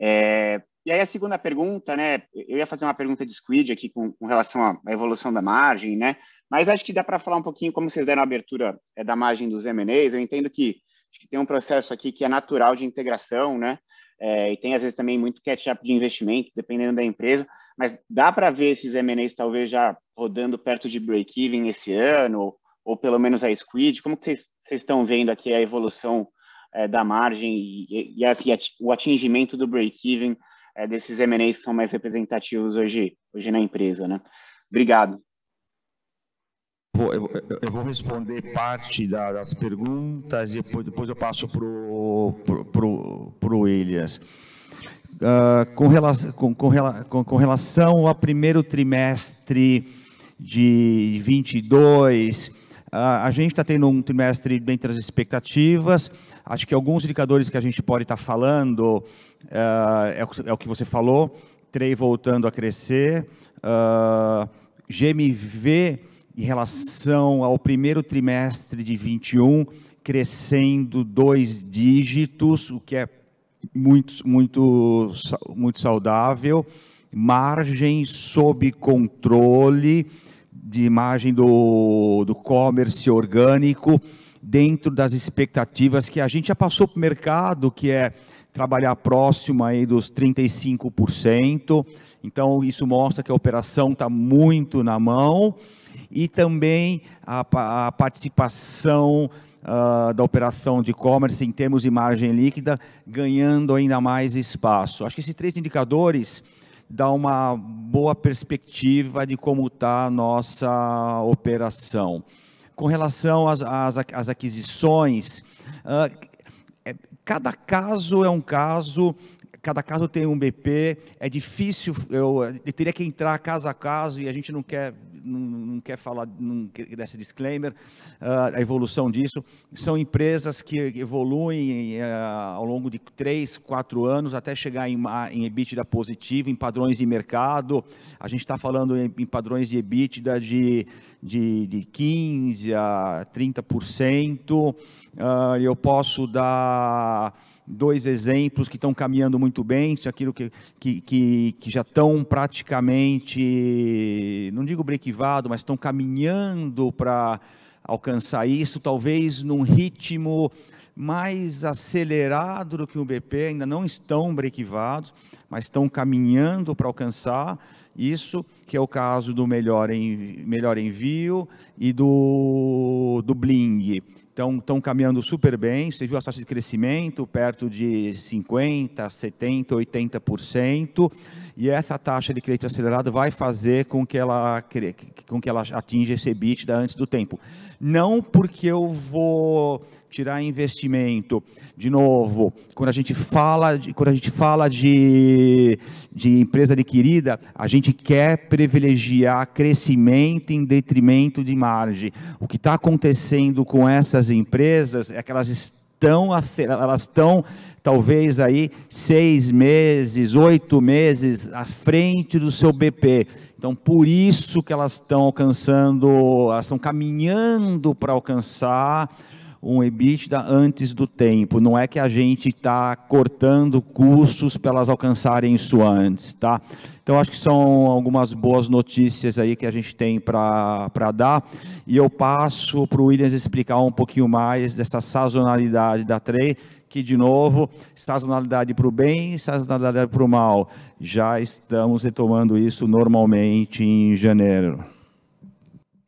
É, e aí a segunda pergunta, né, eu ia fazer uma pergunta de Squid aqui com, com relação à evolução da margem, né, mas acho que dá para falar um pouquinho como vocês deram a abertura é, da margem dos M&As. Eu entendo que, que tem um processo aqui que é natural de integração, né? É, e tem às vezes também muito catch-up de investimento, dependendo da empresa, mas dá para ver esses M&As talvez já rodando perto de break-even esse ano, ou, ou, pelo menos a Squid. Como que vocês, estão vendo aqui a evolução é, da margem e, e, assim, o atingimento do break-even é, desses M&As que são mais representativos hoje, hoje na empresa, né? Obrigado. Vou, eu, vou responder parte da, das perguntas e depois, depois eu passo para o pro, pro, pro Williams. Uh, com, relação, com, com, com, relação ao primeiro trimestre de 22, uh, a gente está tendo um trimestre dentro das expectativas. Acho que alguns indicadores que a gente pode estar tá falando é, é, o que você falou, TREI voltando a crescer, GMV em relação ao primeiro trimestre de 21, crescendo dois dígitos, o que é muito, muito, muito saudável. Margem sob controle, de margem do, do commerce orgânico, dentro das expectativas que a gente já passou para o mercado, que é trabalhar próximo aí dos 35%. Então, isso mostra que a operação está muito na mão e também a, a participação uh, da operação de e-commerce em termos de margem líquida, ganhando ainda mais espaço. Acho que esses três indicadores dão uma boa perspectiva de como está a nossa operação. Com relação às, às, às aquisições, uh, cada caso é um caso cada caso tem um BP, é difícil, eu, eu, teria que entrar caso a caso e a gente não quer, não, não quer falar não desse disclaimer, uh, a evolução disso. São empresas que evoluem uh, ao longo de três, quatro anos até chegar em, em EBITDA positivo, em padrões de mercado. A gente está falando em, em, padrões de EBITDA de, de, de 15% a 30%. Uh, eu posso dar dois exemplos que estão caminhando muito bem, é aquilo que, que, que, que já estão praticamente, não digo brequivado, mas estão caminhando para alcançar isso, talvez num ritmo mais acelerado do que o BP, ainda não estão brequivados, mas estão caminhando para alcançar isso, que é o caso do melhor, melhor envio e do, do Bling. Estão caminhando super bem. Você viu a taxa de crescimento perto de 50%, 70%, 80%. E essa taxa de crédito acelerado vai fazer com que ela, com que ela atinja esse EBITDA antes do tempo. Não porque eu vou tirar investimento. De novo, quando a gente fala de, quando a gente fala de, de empresa adquirida, a gente quer privilegiar crescimento em detrimento de margem. O que está acontecendo com essas empresas é que elas estão, elas estão talvez aí seis meses, oito meses à frente do seu BP. Então, por isso que elas estão alcançando, elas estão caminhando para alcançar um EBITDA antes do tempo. Não é que a gente está cortando custos para elas alcançarem isso antes, tá? Então, acho que são algumas boas notícias aí que a gente tem para dar. E eu passo para o Williams explicar um pouquinho mais dessa sazonalidade da trade, que, de novo, sazonalidade para o bem, sazonalidade para o mal. Já estamos retomando isso normalmente em janeiro.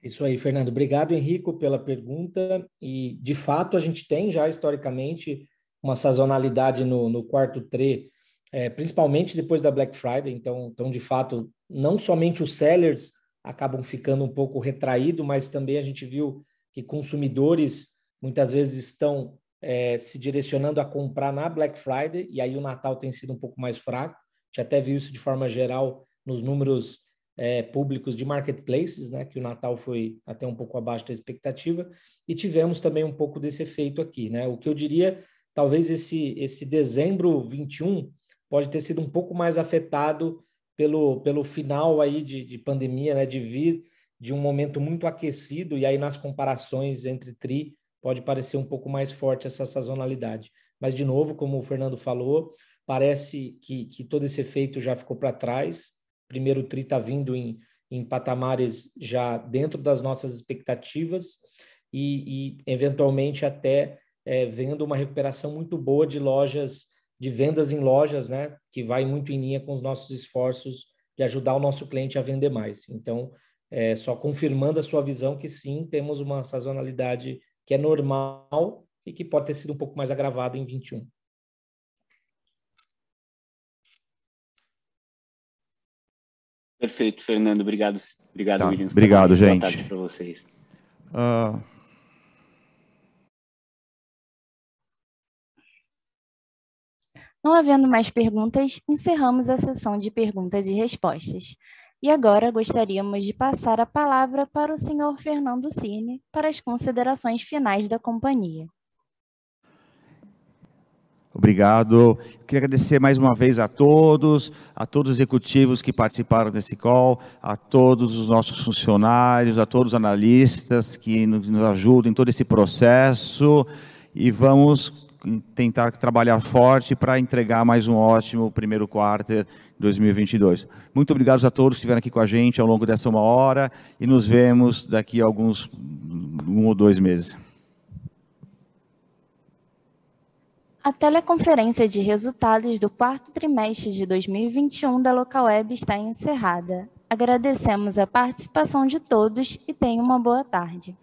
Isso aí, Fernando. Obrigado, Henrico, pela pergunta. E, de fato, a gente tem já historicamente uma sazonalidade no, no quarto TRE, é, principalmente depois da Black Friday. Então, então, de fato, não somente os sellers acabam ficando um pouco retraídos, mas também a gente viu que consumidores muitas vezes estão é, se direcionando a comprar na Black Friday, e aí o Natal tem sido um pouco mais fraco. A gente até viu isso de forma geral nos números é, públicos de marketplaces, né, que o Natal foi até um pouco abaixo da expectativa, e tivemos também um pouco desse efeito aqui. Né? O que eu diria, talvez esse, esse dezembro 21 pode ter sido um pouco mais afetado pelo, pelo final aí de, de pandemia, né, de vir de um momento muito aquecido, e aí nas comparações entre TRI pode parecer um pouco mais forte essa sazonalidade. Mas, de novo, como o Fernando falou, parece que, que todo esse efeito já ficou para trás, primeiro TRI está vindo em, em patamares já dentro das nossas expectativas e, e eventualmente até é, vendo uma recuperação muito boa de lojas, de vendas em lojas, né, que vai muito em linha com os nossos esforços de ajudar o nosso cliente a vender mais. Então, é, só confirmando a sua visão que sim, temos uma sazonalidade que é normal e que pode ter sido um pouco mais agravada em 21. Perfeito, Fernando. Obrigado, obrigado, tá. Williams. Obrigado, Boa gente. Boa tarde para vocês. Uh... Não havendo mais perguntas, encerramos a sessão de perguntas e respostas. E agora gostaríamos de passar a palavra para o senhor Fernando Cine para as considerações finais da companhia. Obrigado. Queria agradecer mais uma vez a todos, a todos os executivos que participaram desse call, a todos os nossos funcionários, a todos os analistas que nos ajudam em todo esse processo e vamos tentar trabalhar forte para entregar mais um ótimo primeiro quarto 2022. Muito obrigado a todos que estiveram aqui com a gente ao longo dessa uma hora e nos vemos daqui a alguns um ou dois meses. A teleconferência de resultados do quarto trimestre de 2021 da Localweb está encerrada. Agradecemos a participação de todos e tenham uma boa tarde.